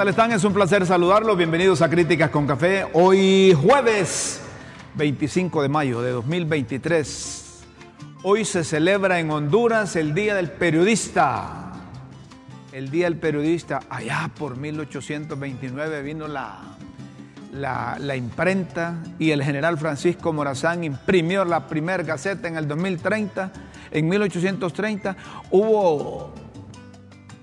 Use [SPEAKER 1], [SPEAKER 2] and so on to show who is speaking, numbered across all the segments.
[SPEAKER 1] tal están? Es un placer saludarlos. Bienvenidos a Críticas con Café. Hoy jueves 25 de mayo de 2023. Hoy se celebra en Honduras el Día del Periodista. El Día del Periodista, allá por 1829 vino la, la, la imprenta y el general Francisco Morazán imprimió la primera gaceta en el 2030. En 1830 hubo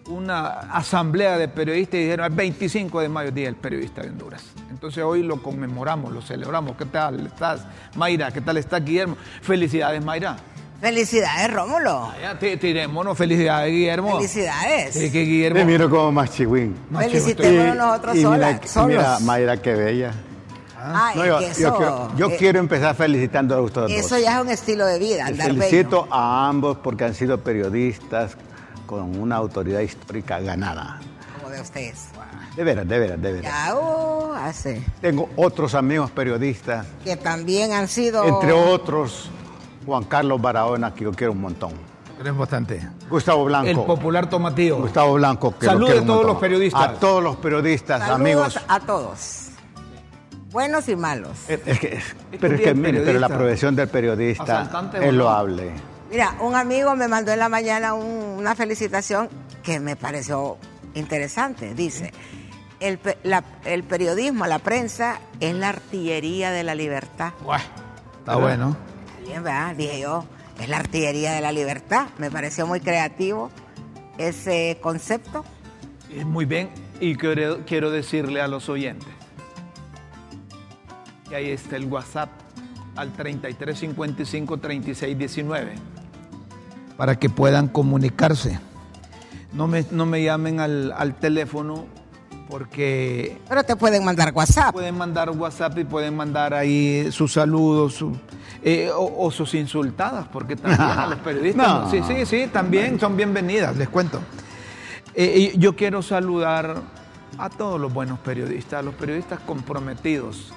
[SPEAKER 1] una asamblea de periodistas y dijeron el 25 de mayo, Día del Periodista de Honduras. Entonces hoy lo conmemoramos, lo celebramos. ¿Qué tal estás, Mayra? ¿Qué tal está Guillermo? Felicidades, Mayra.
[SPEAKER 2] Felicidades, Rómulo.
[SPEAKER 1] Te- tirémonos, felicidades, Guillermo.
[SPEAKER 2] Felicidades.
[SPEAKER 1] Sí, que Guillermo.
[SPEAKER 3] Me miro como más chihuín.
[SPEAKER 2] Felicitémonos nosotros
[SPEAKER 3] y
[SPEAKER 2] solas,
[SPEAKER 3] mira,
[SPEAKER 2] solos.
[SPEAKER 3] mira, Mayra, qué bella.
[SPEAKER 2] Ay,
[SPEAKER 3] No, yo yo
[SPEAKER 2] eso,
[SPEAKER 3] quiero, yo
[SPEAKER 2] eh,
[SPEAKER 3] quiero empezar felicitando a ustedes.
[SPEAKER 2] Eso ya es un estilo de vida, andar bello.
[SPEAKER 3] felicito a ambos porque han sido periodistas con una autoridad histórica ganada.
[SPEAKER 2] Como de ustedes.
[SPEAKER 3] De veras, de veras, de veras.
[SPEAKER 2] Ya, uh, hace.
[SPEAKER 3] Tengo otros amigos periodistas,
[SPEAKER 2] Que también han sido.
[SPEAKER 3] entre otros Juan Carlos Barahona, que yo quiero un montón.
[SPEAKER 1] Eres bastante.
[SPEAKER 3] Gustavo Blanco.
[SPEAKER 1] El popular tomatillo.
[SPEAKER 3] Gustavo Blanco. Que lo
[SPEAKER 1] Salude
[SPEAKER 3] quiero
[SPEAKER 1] a todos los periodistas.
[SPEAKER 3] A todos los periodistas,
[SPEAKER 2] Saludos
[SPEAKER 3] amigos.
[SPEAKER 2] a todos. Buenos y malos.
[SPEAKER 3] Es- es que-
[SPEAKER 1] Es
[SPEAKER 3] pero, es
[SPEAKER 1] que
[SPEAKER 3] mire, pero la profesión del periodista es loable.
[SPEAKER 2] Mira, un amigo me mandó en la mañana un- una felicitación que me pareció interesante. Dice, el, pe- la- el periodismo, la prensa, es la artillería de la libertad.
[SPEAKER 1] Buah, está bueno.
[SPEAKER 2] Bien, ¿verdad? Dije yo, es la artillería de la libertad. Me pareció muy creativo ese concepto.
[SPEAKER 1] Muy bien, y quiero, quiero decirle a los oyentes que ahí está el WhatsApp al 3355 3619 para que puedan comunicarse. No me, no me llamen al, al teléfono porque
[SPEAKER 2] Pero te pueden mandar WhatsApp.
[SPEAKER 1] pueden mandar WhatsApp y pueden mandar ahí sus saludos su- eh, o, o sus insultadas, porque también a los periodistas.
[SPEAKER 3] No.
[SPEAKER 1] Sí, sí, sí, también son bienvenidas, les cuento. Eh, yo quiero saludar a todos los buenos periodistas, a los periodistas comprometidos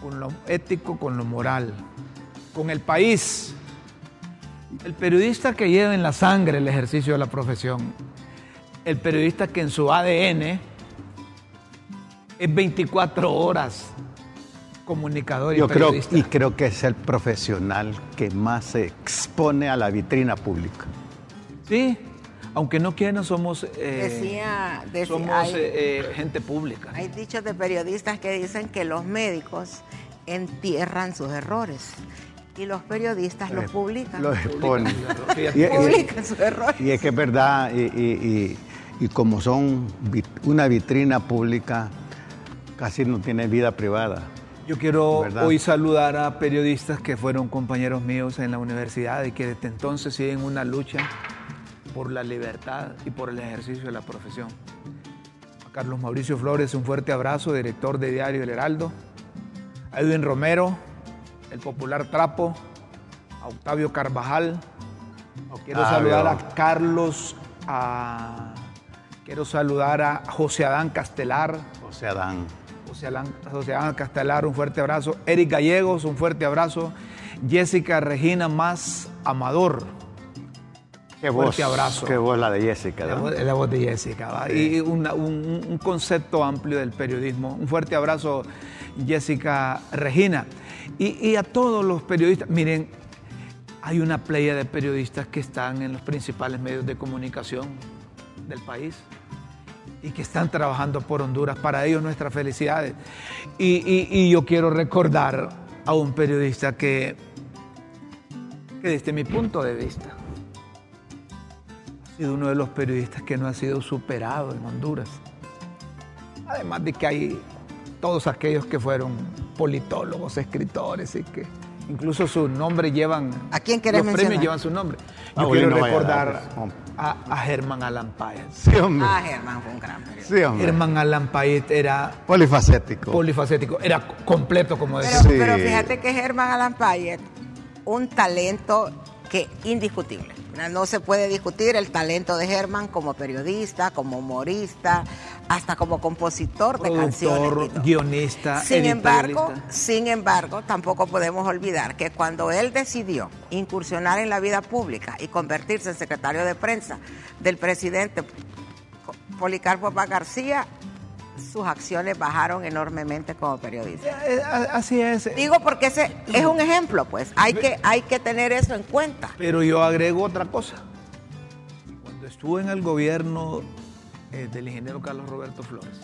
[SPEAKER 1] con lo ético, con lo moral, con el país. El periodista que lleva en la sangre el ejercicio de la profesión. El periodista que en su ADN es 24 horas comunicador y
[SPEAKER 3] Yo creo,
[SPEAKER 1] periodista.
[SPEAKER 3] y creo que es el profesional que más se expone a la vitrina pública.
[SPEAKER 1] Sí, aunque no quieran, somos, eh,
[SPEAKER 2] Decía, decía-
[SPEAKER 1] somos
[SPEAKER 2] hay-
[SPEAKER 1] eh, eh, gente pública.
[SPEAKER 2] Hay dichos de periodistas que dicen que los médicos entierran sus errores y los periodistas los publican.
[SPEAKER 3] Lo exponen. Y-
[SPEAKER 2] Publican sus errores.
[SPEAKER 3] Y es que es verdad, y, y- y- y como son una vitrina pública, casi no tiene vida privada.
[SPEAKER 1] Yo quiero
[SPEAKER 3] ¿Verdad?
[SPEAKER 1] hoy saludar a periodistas que fueron compañeros míos en la universidad y que desde entonces siguen una lucha por la libertad y por el ejercicio de la profesión. A Carlos Mauricio Flores, un fuerte abrazo, director de Diario El Heraldo. A Edwin Romero, el popular Trapo. A Octavio Carvajal. Quiero
[SPEAKER 3] Octavio.
[SPEAKER 1] saludar a Carlos, a- quiero saludar a José Adán Castelar.
[SPEAKER 3] José Adán.
[SPEAKER 1] José Alán, José Adán Castelar, un fuerte abrazo. Eric Gallegos, un fuerte abrazo. Jessica Regina Más Amador,
[SPEAKER 3] Qué
[SPEAKER 1] Fuerte
[SPEAKER 3] voz,
[SPEAKER 1] abrazo.
[SPEAKER 3] Qué voz la de Jessica. ¿no?
[SPEAKER 1] la voz de Jessica. Y una- un, un concepto amplio del periodismo. Un fuerte abrazo, Jessica Regina. Y, a todos los periodistas, miren, hay una playa de periodistas que están en los principales medios de comunicación del país y que están trabajando por Honduras. Para ellos nuestras felicidades. Y, yo quiero recordar a un periodista que desde mi punto de vista ha sido uno de los periodistas que no ha sido superado en Honduras. Además de que hay todos aquellos que fueron politólogos, escritores y que incluso sus nombres llevan...
[SPEAKER 2] ¿A quién querés
[SPEAKER 1] Los
[SPEAKER 2] mencionar?
[SPEAKER 1] premios llevan su nombre. Yo
[SPEAKER 3] Paulino
[SPEAKER 1] quiero recordar
[SPEAKER 3] Valladares.
[SPEAKER 1] a, a Germán Alan Páez.
[SPEAKER 3] Sí, hombre.
[SPEAKER 2] Ah, Germán fue un gran periodista.
[SPEAKER 3] Sí, hombre.
[SPEAKER 1] Germán Alan Páez era
[SPEAKER 3] Polifacético.
[SPEAKER 1] polifacético, era completo, como
[SPEAKER 2] Pero,
[SPEAKER 1] decía.
[SPEAKER 3] Sí.
[SPEAKER 2] pero fíjate que Germán Alan Payet, un talento que indiscutible. No se puede discutir el talento de Germán como periodista, como humorista, hasta como compositor de canciones.
[SPEAKER 1] Productor, guionista,
[SPEAKER 2] Sin embargo, sin embargo, tampoco podemos olvidar que cuando él decidió incursionar en la vida pública y convertirse en secretario de prensa del presidente Policarpo Paz García, sus acciones bajaron enormemente como periodista.
[SPEAKER 1] Eh, eh, así es.
[SPEAKER 2] Digo porque ese es un ejemplo, pues. Hay que, hay que tener eso en cuenta.
[SPEAKER 1] Pero yo agrego otra cosa. Cuando estuve en el gobierno eh, del ingeniero Carlos Roberto Flores,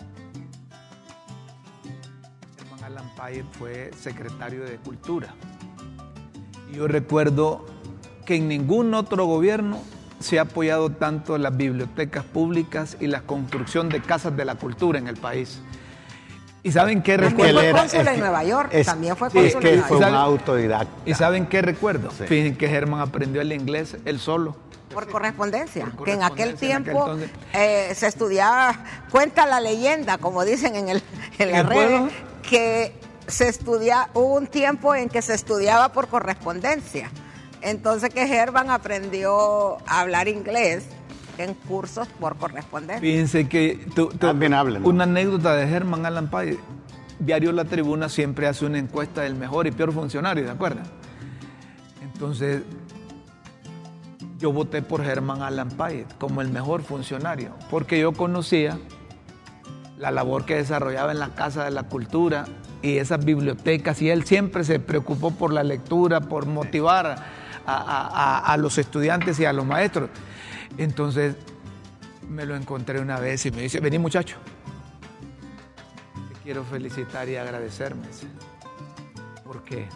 [SPEAKER 1] Germán Alan Payet fue secretario de Cultura. Y yo recuerdo que en ningún otro gobierno se ha apoyado tanto las bibliotecas públicas y la construcción de casas de la cultura en el país. ¿Y saben qué recuerdo?
[SPEAKER 2] También fue cónsul en Nueva York, también fue cónsul
[SPEAKER 3] que
[SPEAKER 2] en
[SPEAKER 3] fue
[SPEAKER 2] Nueva
[SPEAKER 3] un
[SPEAKER 2] York.
[SPEAKER 3] autodidacta.
[SPEAKER 1] ¿Y saben qué recuerdo?
[SPEAKER 3] Sí.
[SPEAKER 1] Fíjense que Germán aprendió el inglés él solo.
[SPEAKER 2] Por correspondencia,
[SPEAKER 1] Por
[SPEAKER 2] que en aquel
[SPEAKER 1] correspondencia en aquel
[SPEAKER 2] tiempo
[SPEAKER 1] entonces.
[SPEAKER 2] eh, se estudiaba, cuenta la leyenda, como dicen en, el, en las redes, que se estudia, hubo un tiempo en que se estudiaba por correspondencia. Entonces que Germán aprendió a hablar inglés en cursos por correspondencia.
[SPEAKER 1] Fíjense que
[SPEAKER 3] hablan, ¿no?
[SPEAKER 1] una anécdota de Germán Alan Payet. Diario La Tribuna siempre hace una encuesta del mejor y peor funcionario, ¿de acuerdo? Entonces, yo voté por Germán Alan Payet como el mejor funcionario, porque yo conocía la labor que desarrollaba en la Casa de la Cultura y esas bibliotecas, y él siempre se preocupó por la lectura, por motivar a, a- a- a los estudiantes y a los maestros. Entonces, me lo encontré una vez y me dice, vení muchacho, te quiero felicitar y agradecerme. ¿Por qué?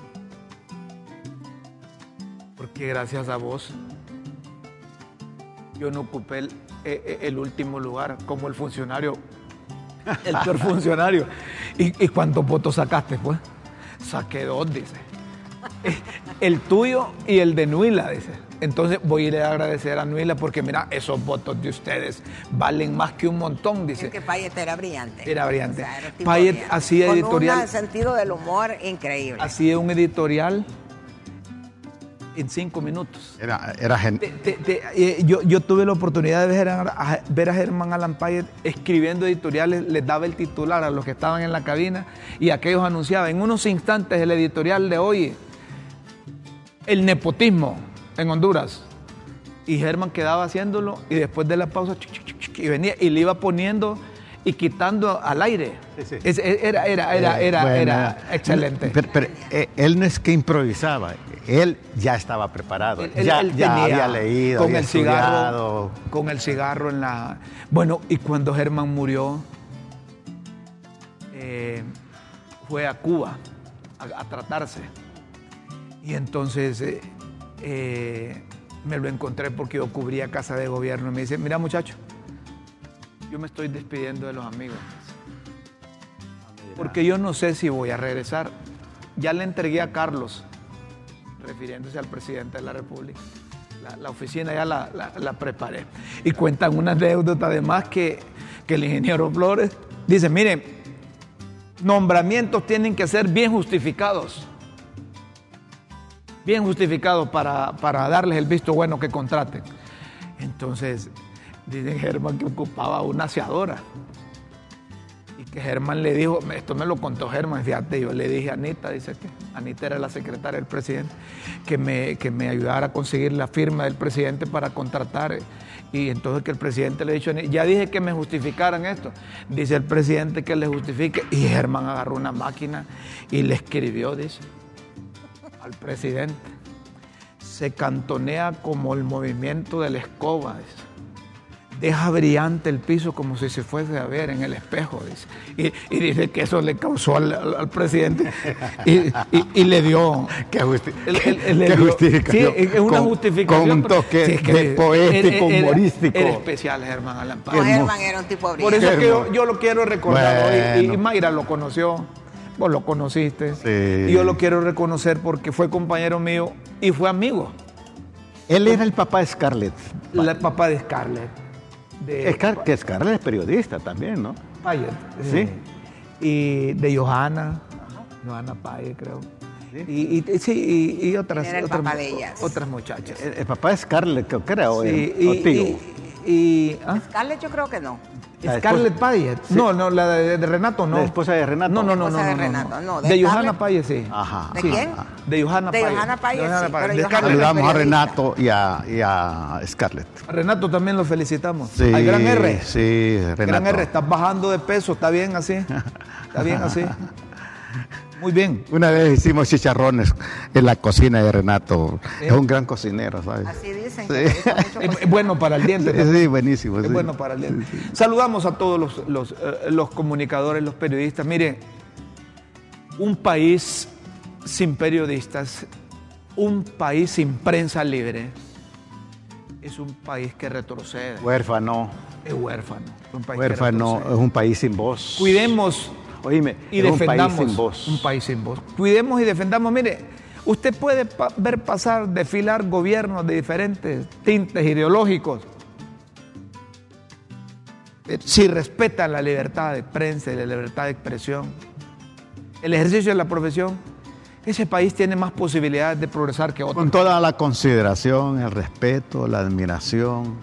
[SPEAKER 1] Porque gracias a vos yo no ocupé el, eh, el último lugar como el funcionario, el peor funcionario. ¿Y, y cuántos votos sacaste, pues? Saqué dos, dice. El tuyo y el de Nuila, dice. Entonces voy a ir a agradecer a Nuila porque, mira, esos votos de ustedes valen más que un montón,
[SPEAKER 2] Es
[SPEAKER 1] dice.
[SPEAKER 2] que Payet era brillante.
[SPEAKER 1] Era brillante.
[SPEAKER 2] era un tipo
[SPEAKER 1] Payet
[SPEAKER 2] brillante.
[SPEAKER 1] hacía
[SPEAKER 2] Con
[SPEAKER 1] editorial-
[SPEAKER 2] un sentido del humor increíble.
[SPEAKER 1] Hacía un editorial en cinco minutos.
[SPEAKER 3] Era, era gen-
[SPEAKER 1] Te- te- te- eh, yo, yo tuve la oportunidad de ver a, a- ver a Germán Alan Payet escribiendo editoriales, les daba el titular a los que estaban en la cabina y aquellos anunciaban. En unos instantes el editorial de hoy, el nepotismo en Honduras. Y Germán quedaba haciéndolo y después de la pausa y venía y le iba poniendo y quitando al aire.
[SPEAKER 3] Sí, sí.
[SPEAKER 1] Es- era, era, era,
[SPEAKER 3] Eh,
[SPEAKER 1] era,
[SPEAKER 3] bueno,
[SPEAKER 1] era excelente.
[SPEAKER 3] Pero, pero, eh, él no es que improvisaba, él ya estaba preparado,
[SPEAKER 1] Él-
[SPEAKER 3] ya,
[SPEAKER 1] él
[SPEAKER 3] ya
[SPEAKER 1] tenía
[SPEAKER 3] había leído,
[SPEAKER 1] con
[SPEAKER 3] había
[SPEAKER 1] el cigarro, con el cigarro en la. Bueno, y cuando Germán murió, eh, fue a Cuba a, a tratarse. Y entonces eh, eh, me lo encontré porque yo cubría casa de gobierno y me dice, mira muchacho, yo me estoy despidiendo de los amigos. Porque yo no sé si voy a regresar. Ya le entregué a Carlos, refiriéndose al presidente de la República. La, oficina ya la, la- la preparé. Y cuentan una anécdota además que, que el ingeniero Flores dice, miren, nombramientos tienen que ser bien justificados. Bien justificados para, para darles el visto bueno que contraten. Entonces, dice Germán que ocupaba una aseadora. Y que Germán le dijo, esto me lo contó Germán, fíjate, yo le dije a Anita, dice que Anita era la secretaria del presidente, que me, que me ayudara a conseguir la firma del presidente para contratar. Y entonces que el presidente le dijo, ya dije que me justificaran esto. Dice el presidente que le justifique. Y Germán agarró una máquina y le escribió, dice, al presidente. Se cantonea como el movimiento de la escoba, dice deja brillante el piso como si se fuese a ver en el espejo, dice. Y, y dice que eso le causó al, al- al presidente y, y- y le dio...
[SPEAKER 3] Qué, justi-
[SPEAKER 1] él- él- él le
[SPEAKER 3] qué
[SPEAKER 1] dio-
[SPEAKER 3] justificación.
[SPEAKER 1] Sí, es una
[SPEAKER 3] Con-
[SPEAKER 1] justificación.
[SPEAKER 3] Con un
[SPEAKER 1] pero-
[SPEAKER 3] toque
[SPEAKER 1] sí, es que
[SPEAKER 3] de poético,
[SPEAKER 1] era-
[SPEAKER 3] humorístico.
[SPEAKER 1] Era especial, Germán Payet.
[SPEAKER 2] Germán era un tipo brillante.
[SPEAKER 1] Por eso es que yo, lo quiero recordar hoy. Y Mayra lo conoció, vos lo conociste.
[SPEAKER 3] Sí.
[SPEAKER 1] Y yo lo quiero reconocer porque fue compañero mío y fue amigo.
[SPEAKER 3] Él era el papá de Scarlett.
[SPEAKER 1] La papá de Scarlett. De,
[SPEAKER 3] Scar- que Scarlett es periodista también, ¿no?
[SPEAKER 1] Payet.
[SPEAKER 3] Sí.
[SPEAKER 1] eh, Y de Johanna, Johanna Payet, creo.
[SPEAKER 3] Sí.
[SPEAKER 1] Y, y- sí, y, y otras,
[SPEAKER 2] Era el
[SPEAKER 1] otras,
[SPEAKER 2] papá de ellas.
[SPEAKER 1] otras muchachas.
[SPEAKER 3] El, el papá de Scarlett, creo que era, o,
[SPEAKER 1] Sí, y. y- ¿ah?
[SPEAKER 2] Scarlett yo creo que no.
[SPEAKER 3] La
[SPEAKER 1] Scarlett Payet.
[SPEAKER 3] Sí.
[SPEAKER 1] No, no, la de, de Renato no.
[SPEAKER 3] La esposa de Renato.
[SPEAKER 1] No, no, no, no.
[SPEAKER 2] Esposa de
[SPEAKER 1] no, no,
[SPEAKER 2] Renato, no, de
[SPEAKER 1] De Johanna. Payet, sí.
[SPEAKER 3] Ajá.
[SPEAKER 2] ¿De
[SPEAKER 1] Sí.
[SPEAKER 2] quién?
[SPEAKER 1] De Johanna
[SPEAKER 2] De
[SPEAKER 1] Payet.
[SPEAKER 2] Johanna Payet,
[SPEAKER 1] De Johanna
[SPEAKER 2] sí,
[SPEAKER 1] Payet.
[SPEAKER 2] pero
[SPEAKER 1] De
[SPEAKER 2] Johanna
[SPEAKER 1] Scarlett.
[SPEAKER 2] no es
[SPEAKER 3] Saludamos a. Renato y a, y a Scarlett.
[SPEAKER 1] A Renato también lo felicitamos.
[SPEAKER 3] Sí,
[SPEAKER 1] Al gran R.
[SPEAKER 3] Sí, Renato.
[SPEAKER 1] Gran R, estás bajando de peso, está bien así. Está bien así. Muy bien.
[SPEAKER 3] Una vez hicimos chicharrones en la cocina de Renato.
[SPEAKER 1] Sí.
[SPEAKER 3] Es un gran cocinero, ¿sabes?
[SPEAKER 2] Así dicen.
[SPEAKER 3] Sí.
[SPEAKER 1] Es, bueno para el diente.
[SPEAKER 3] Sí, buenísimo.
[SPEAKER 1] Es
[SPEAKER 3] sí.
[SPEAKER 1] bueno para el diente. Saludamos a todos los, los, eh, los comunicadores, los periodistas. Miren, un país sin periodistas, un país sin prensa libre, es un país que retrocede.
[SPEAKER 3] Huérfano.
[SPEAKER 1] Es huérfano. es un país que
[SPEAKER 3] Huérfano es un país sin voz.
[SPEAKER 1] Cuidemos
[SPEAKER 3] Oíme,
[SPEAKER 1] y
[SPEAKER 3] es un
[SPEAKER 1] defendamos
[SPEAKER 3] país sin voz.
[SPEAKER 1] un país sin voz. Cuidemos y defendamos. Mire, usted puede pa- ver pasar, desfilar gobiernos de diferentes tintes ideológicos. Eh, Si respetan la libertad de prensa y la libertad de expresión, el ejercicio de la profesión, ese país tiene más posibilidades de progresar que otros.
[SPEAKER 3] Con toda la consideración, el respeto, la admiración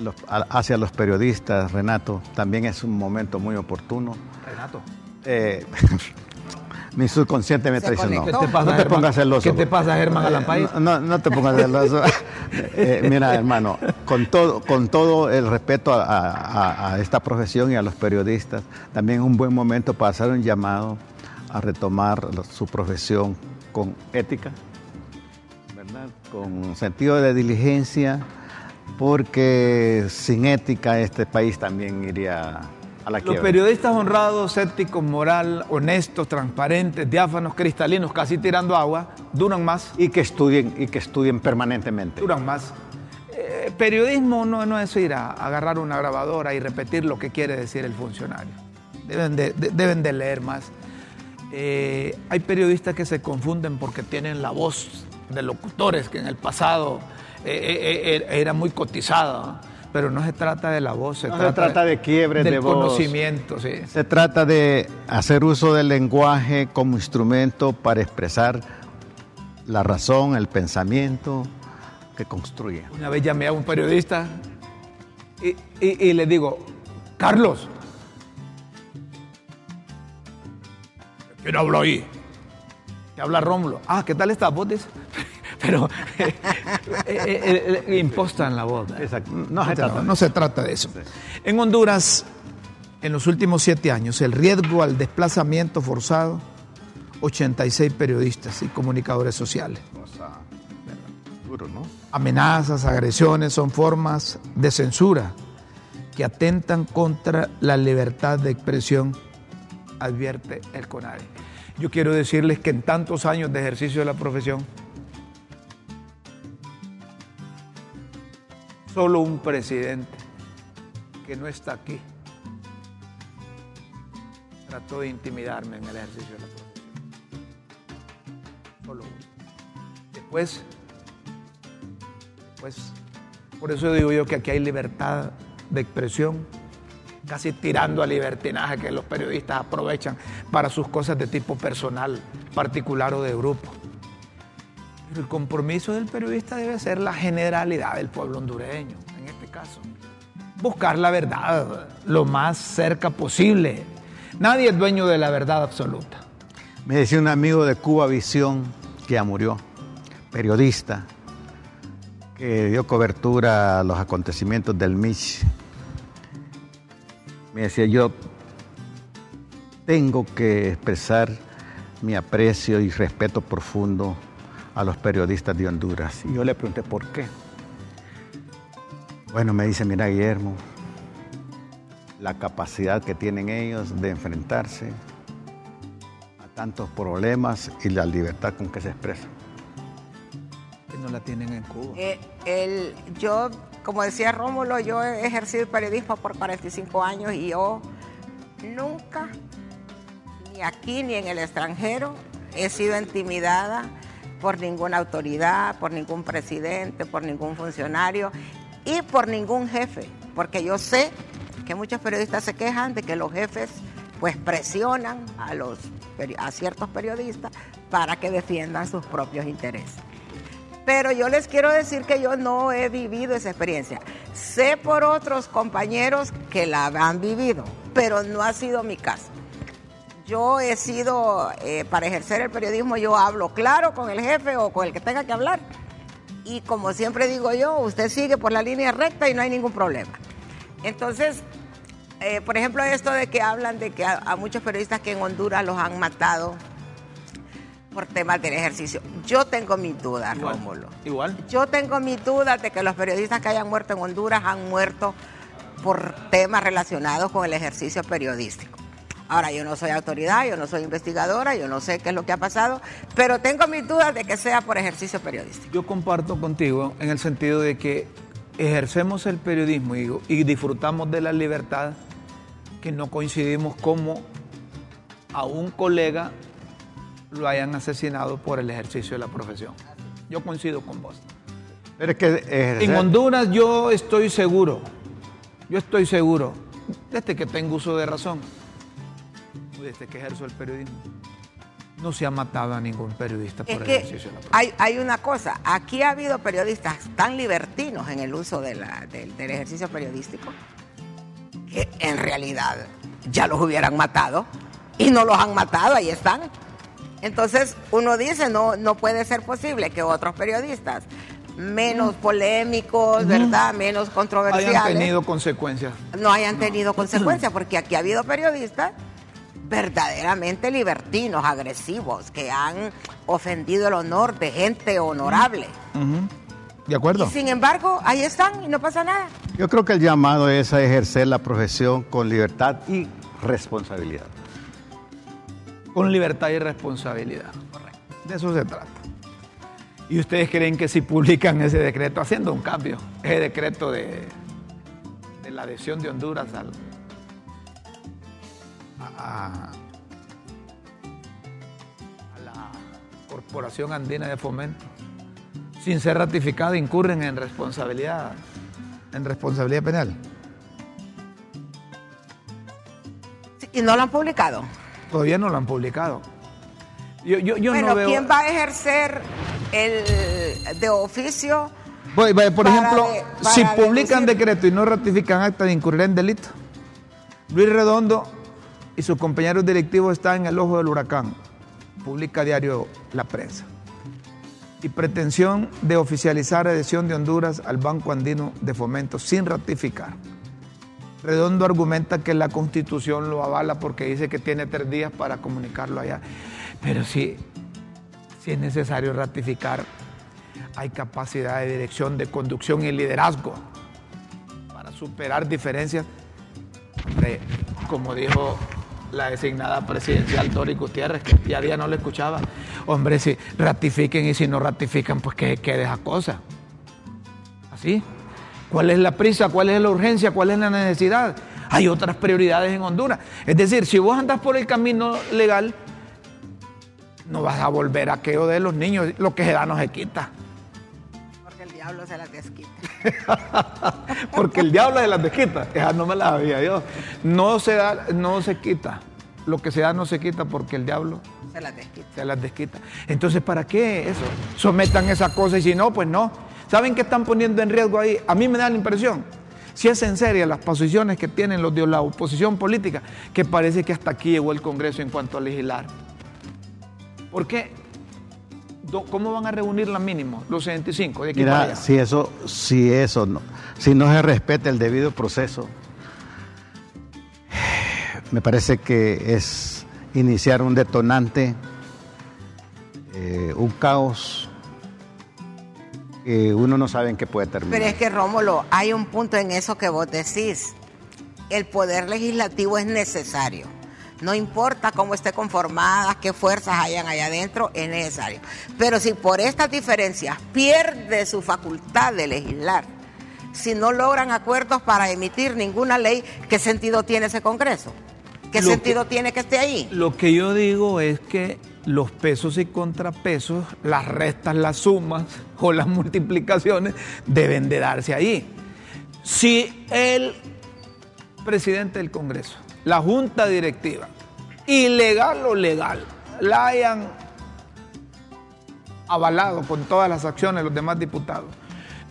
[SPEAKER 3] los- hacia los periodistas, Renato, también es un momento muy oportuno.
[SPEAKER 1] Renato.
[SPEAKER 3] Eh, mi subconsciente me traicionó.
[SPEAKER 2] conectó.
[SPEAKER 1] ¿Qué te pasa,
[SPEAKER 3] no te
[SPEAKER 1] Germán?
[SPEAKER 3] pongas celoso.
[SPEAKER 1] ¿Qué te pasa, Germán Alampay?
[SPEAKER 3] No, no, no te pongas celoso. Eh, mira, hermano, con todo, con todo el respeto a, a- a esta profesión y a los periodistas, también es un buen momento para hacer un llamado a retomar su profesión con ética, ¿verdad? Con sentido de diligencia, porque sin ética este país también iría a la
[SPEAKER 1] Los
[SPEAKER 3] quiebra.
[SPEAKER 1] periodistas honrados, éticos, moral, honestos, transparentes, diáfanos, cristalinos, casi tirando agua, duran más.
[SPEAKER 3] y que estudien y que estudien permanentemente.
[SPEAKER 1] duran más. Eh, periodismo no, no es ir a agarrar una grabadora y repetir lo que quiere decir el funcionario. Deben de, de- deben de leer más. Eh, hay periodistas que se confunden porque tienen la voz de locutores que en el pasado eh, eh, eh, era muy cotizada, pero no se trata de la voz, se,
[SPEAKER 3] No se trata de quiebres
[SPEAKER 1] del
[SPEAKER 3] de voz.
[SPEAKER 1] conocimiento. Sí.
[SPEAKER 3] Se trata de hacer uso del lenguaje como instrumento para expresar la razón, el pensamiento que construye.
[SPEAKER 1] Una vez llamé a un periodista y, y- y le digo, Carlos, ¿quién habla ahí? Te habla Rómulo. Ah, ¿qué tal estás vos? Pero eh, eh, eh, impostan la voz.
[SPEAKER 3] Exacto. No se trata de
[SPEAKER 1] no se trata de eso. En Honduras, en los últimos siete años, el riesgo al desplazamiento forzado, 86 periodistas y comunicadores sociales.
[SPEAKER 3] Duro, ¿no?
[SPEAKER 1] Amenazas, agresiones son formas de censura que atentan contra la libertad de expresión, advierte el CONADE. Yo quiero decirles que en tantos años de ejercicio de la profesión, solo un presidente que no está aquí trató de intimidarme en el ejercicio de la profesión. Solo uno. Después, pues por eso digo yo que aquí hay libertad de expresión, casi tirando a libertinaje que los periodistas aprovechan para sus cosas de tipo personal, particular o de grupo. El compromiso del periodista debe ser la generalidad del pueblo hondureño, en este caso. Buscar la verdad lo más cerca posible. Nadie es dueño de la verdad absoluta.
[SPEAKER 3] Me decía un amigo de Cuba Visión, que ya murió, periodista, que dio cobertura a los acontecimientos del MICH. Me decía, yo tengo que expresar mi aprecio y respeto profundo a los periodistas de Honduras. Y yo le pregunté, ¿por qué? Bueno, me dice, mira Guillermo, la capacidad que tienen ellos de enfrentarse a tantos problemas y la libertad con que se expresan.
[SPEAKER 1] Que no la tienen en Cuba.
[SPEAKER 2] Eh, el- yo, como decía Rómulo, yo he ejercido el periodismo por 45 años y yo nunca, ni aquí ni en el extranjero, he sido intimidada por ninguna autoridad, por ningún presidente, por ningún funcionario y por ningún jefe, porque yo sé que muchos periodistas se quejan de que los jefes pues presionan a, los, a ciertos periodistas para que defiendan sus propios intereses. Pero yo les quiero decir que yo no he vivido esa experiencia. Sé por otros compañeros que la han vivido, pero no ha sido mi caso. Yo he sido, eh, para ejercer el periodismo, yo hablo claro con el jefe o con el que tenga que hablar. Y como siempre digo yo, usted sigue por la línea recta y no hay ningún problema. Entonces, eh, por ejemplo, esto de que hablan de que a, muchos periodistas que en Honduras los han matado por temas del ejercicio. Yo tengo mis dudas, Rómulo.
[SPEAKER 1] Igual.
[SPEAKER 2] Yo tengo mis dudas de que los periodistas que hayan muerto en Honduras han muerto por temas relacionados con el ejercicio periodístico. Ahora, yo no soy autoridad, yo no soy investigadora, yo no sé qué es lo que ha pasado, pero tengo mis dudas de que sea por ejercicio periodístico.
[SPEAKER 1] Yo comparto contigo en el sentido de que ejercemos el periodismo y, y disfrutamos de la libertad que no coincidimos como a un colega lo hayan asesinado por el ejercicio de la profesión. Yo coincido con vos.
[SPEAKER 3] Pero es que
[SPEAKER 1] En Honduras yo estoy seguro, yo estoy seguro, desde que tengo uso de razón, desde que ejerzo el periodismo, no se ha matado a ningún periodista por el ejercicio de la.
[SPEAKER 2] Hay, hay una cosa, aquí ha habido periodistas tan libertinos en el uso del ejercicio periodístico que en realidad ya los hubieran matado y no los han matado, ahí están. Entonces uno dice, no, no puede ser posible que otros periodistas menos polémicos, ¿verdad? Menos controversiales.
[SPEAKER 1] Hayan tenido consecuencias.
[SPEAKER 2] No hayan tenido consecuencias, porque aquí ha habido periodistas verdaderamente libertinos, agresivos, que han ofendido el honor de gente honorable.
[SPEAKER 1] ¿De acuerdo?
[SPEAKER 2] Y sin embargo, ahí están y no pasa nada.
[SPEAKER 3] Yo creo que el llamado es a ejercer la profesión con libertad y responsabilidad.
[SPEAKER 1] Con libertad y responsabilidad. Correcto. De eso se trata. ¿Y ustedes creen que si publican ese decreto, haciendo un cambio, ese decreto de, de la adhesión de Honduras al, a, a la Corporación Andina de Fomento, sin ser ratificado, incurren en responsabilidad, en responsabilidad penal.
[SPEAKER 2] ¿Y no lo han publicado?
[SPEAKER 1] Todavía no lo han publicado. Yo, yo, yo
[SPEAKER 2] bueno,
[SPEAKER 1] no veo...
[SPEAKER 2] ¿quién va a ejercer el de oficio?
[SPEAKER 1] por ejemplo, si publican decreto y no ratifican acta de incurrir en delito, Luis Redondo y sus compañeros directivos están en el ojo del huracán. Publica diario La Prensa y pretensión de oficializar adhesión de Honduras al Banco Andino de Fomento sin ratificar. Redondo argumenta que la constitución lo avala porque dice que tiene tres días para comunicarlo allá. Pero si, si es necesario ratificar, hay capacidad de dirección, de conducción y liderazgo para superar diferencias. como dijo la designada presidencial Tori Gutiérrez, que día día no le escuchaba. Hombre, si ratifiquen y si no ratifican, pues que quede esa cosa. ¿Así? ¿Cuál es la prisa? ¿Cuál es la urgencia? ¿Cuál es la necesidad? Hay otras prioridades en Honduras. Es decir, si vos andas por el camino legal, no vas a volver a aquello de los niños. Lo que se da no se quita.
[SPEAKER 2] Diablo se las desquita.
[SPEAKER 1] Porque el diablo se las desquita. Esa no me la había yo. No se da, no se quita. Lo que se da no se quita porque el diablo
[SPEAKER 2] se las desquita.
[SPEAKER 1] Se las desquita. Entonces, ¿para qué eso? Sometan esa cosa y si no, pues no. ¿Saben qué están poniendo en riesgo ahí? A mí me da la impresión, si es en serio las posiciones que tienen los de la oposición política, que parece que hasta aquí llegó el Congreso en cuanto a legislar. ¿Por qué? ¿Cómo van a reunir la mínimo, los 65? De
[SPEAKER 3] Mira, si eso, si eso no, si no se respeta el debido proceso, me parece que es iniciar un detonante, eh, un caos que uno no sabe en qué puede terminar.
[SPEAKER 2] Pero es que Rómulo, hay un punto en eso que vos decís. El poder legislativo es necesario. No importa cómo esté conformada, qué fuerzas hayan allá adentro, es necesario. Pero si por estas diferencias pierde su facultad de legislar, si no logran acuerdos para emitir ninguna ley, ¿qué sentido tiene ese Congreso? ¿Qué sentido tiene que esté ahí?
[SPEAKER 1] Lo que yo digo es que los pesos y contrapesos, las restas, las sumas o las multiplicaciones deben de darse ahí. Si el presidente del Congreso, la junta directiva, ilegal o legal, la hayan avalado con todas las acciones los demás diputados,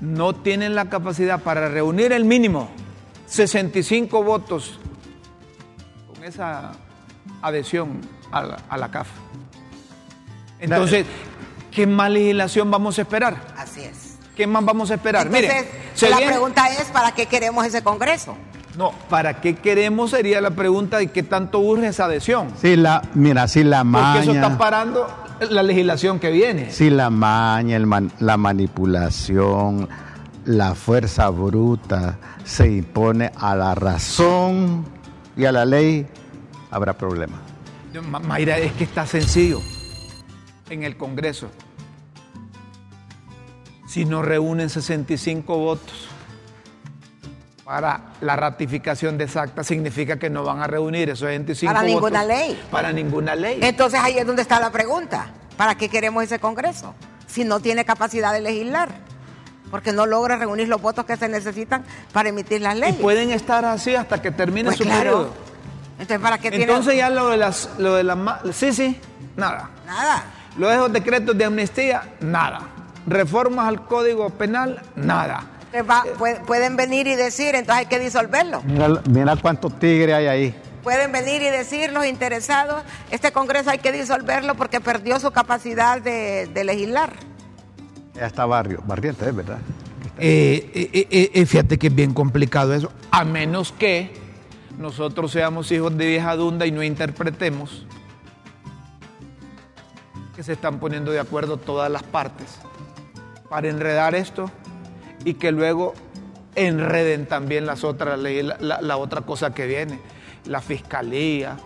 [SPEAKER 1] no tienen la capacidad para reunir el mínimo 65 votos con esa adhesión a la, a la CAF. Entonces, ¿qué más legislación vamos a esperar?
[SPEAKER 2] Así es.
[SPEAKER 1] ¿Qué más vamos a esperar?
[SPEAKER 2] Entonces, la pregunta es, ¿para qué queremos ese Congreso?
[SPEAKER 1] No, ¿para qué queremos? Sería la pregunta de qué tanto urge esa adhesión.
[SPEAKER 3] Si la, mira, si la
[SPEAKER 1] Porque eso está
[SPEAKER 3] maña,
[SPEAKER 1] parando la legislación que viene.
[SPEAKER 3] si la maña, el man- la manipulación, la fuerza bruta se impone a la razón y a la ley, habrá problema.
[SPEAKER 1] Ma- Mayra, es que está sencillo en el Congreso. Si no reúnen 65 votos para la ratificación de esa acta, significa que no van a reunir esos 65
[SPEAKER 2] Para
[SPEAKER 1] votos.
[SPEAKER 2] ninguna ley.
[SPEAKER 1] Para ninguna ley.
[SPEAKER 2] Entonces ahí es donde está la pregunta. ¿Para qué queremos ese Congreso? Si no tiene capacidad de legislar. Porque no logra reunir los votos que se necesitan para emitir las
[SPEAKER 1] y
[SPEAKER 2] leyes.
[SPEAKER 1] pueden estar así hasta que termine
[SPEAKER 2] Pues
[SPEAKER 1] su
[SPEAKER 2] claro.
[SPEAKER 1] periodo.
[SPEAKER 2] Entonces, ¿para qué tiene?
[SPEAKER 1] Entonces ya lo de las, lo de las, sí, sí, nada.
[SPEAKER 2] Nada.
[SPEAKER 1] Lo de esos decretos de amnistía, nada. Reformas al Código Penal, nada.
[SPEAKER 2] Va- puede- pueden venir y decir, entonces hay que disolverlo.
[SPEAKER 3] Mira, mira cuántos tigres hay ahí.
[SPEAKER 2] Pueden venir y decir los interesados, este Congreso hay que disolverlo porque perdió su capacidad de, de legislar.
[SPEAKER 3] Ya está barrio, barriente, es verdad.
[SPEAKER 1] Eh, eh, eh, eh, fíjate que es bien complicado eso, a menos que nosotros seamos hijos de vieja dunda y no interpretemos que se están poniendo de acuerdo todas las partes para enredar esto y que luego enreden también las otras leyes, la, la- la otra cosa que viene, la fiscalía,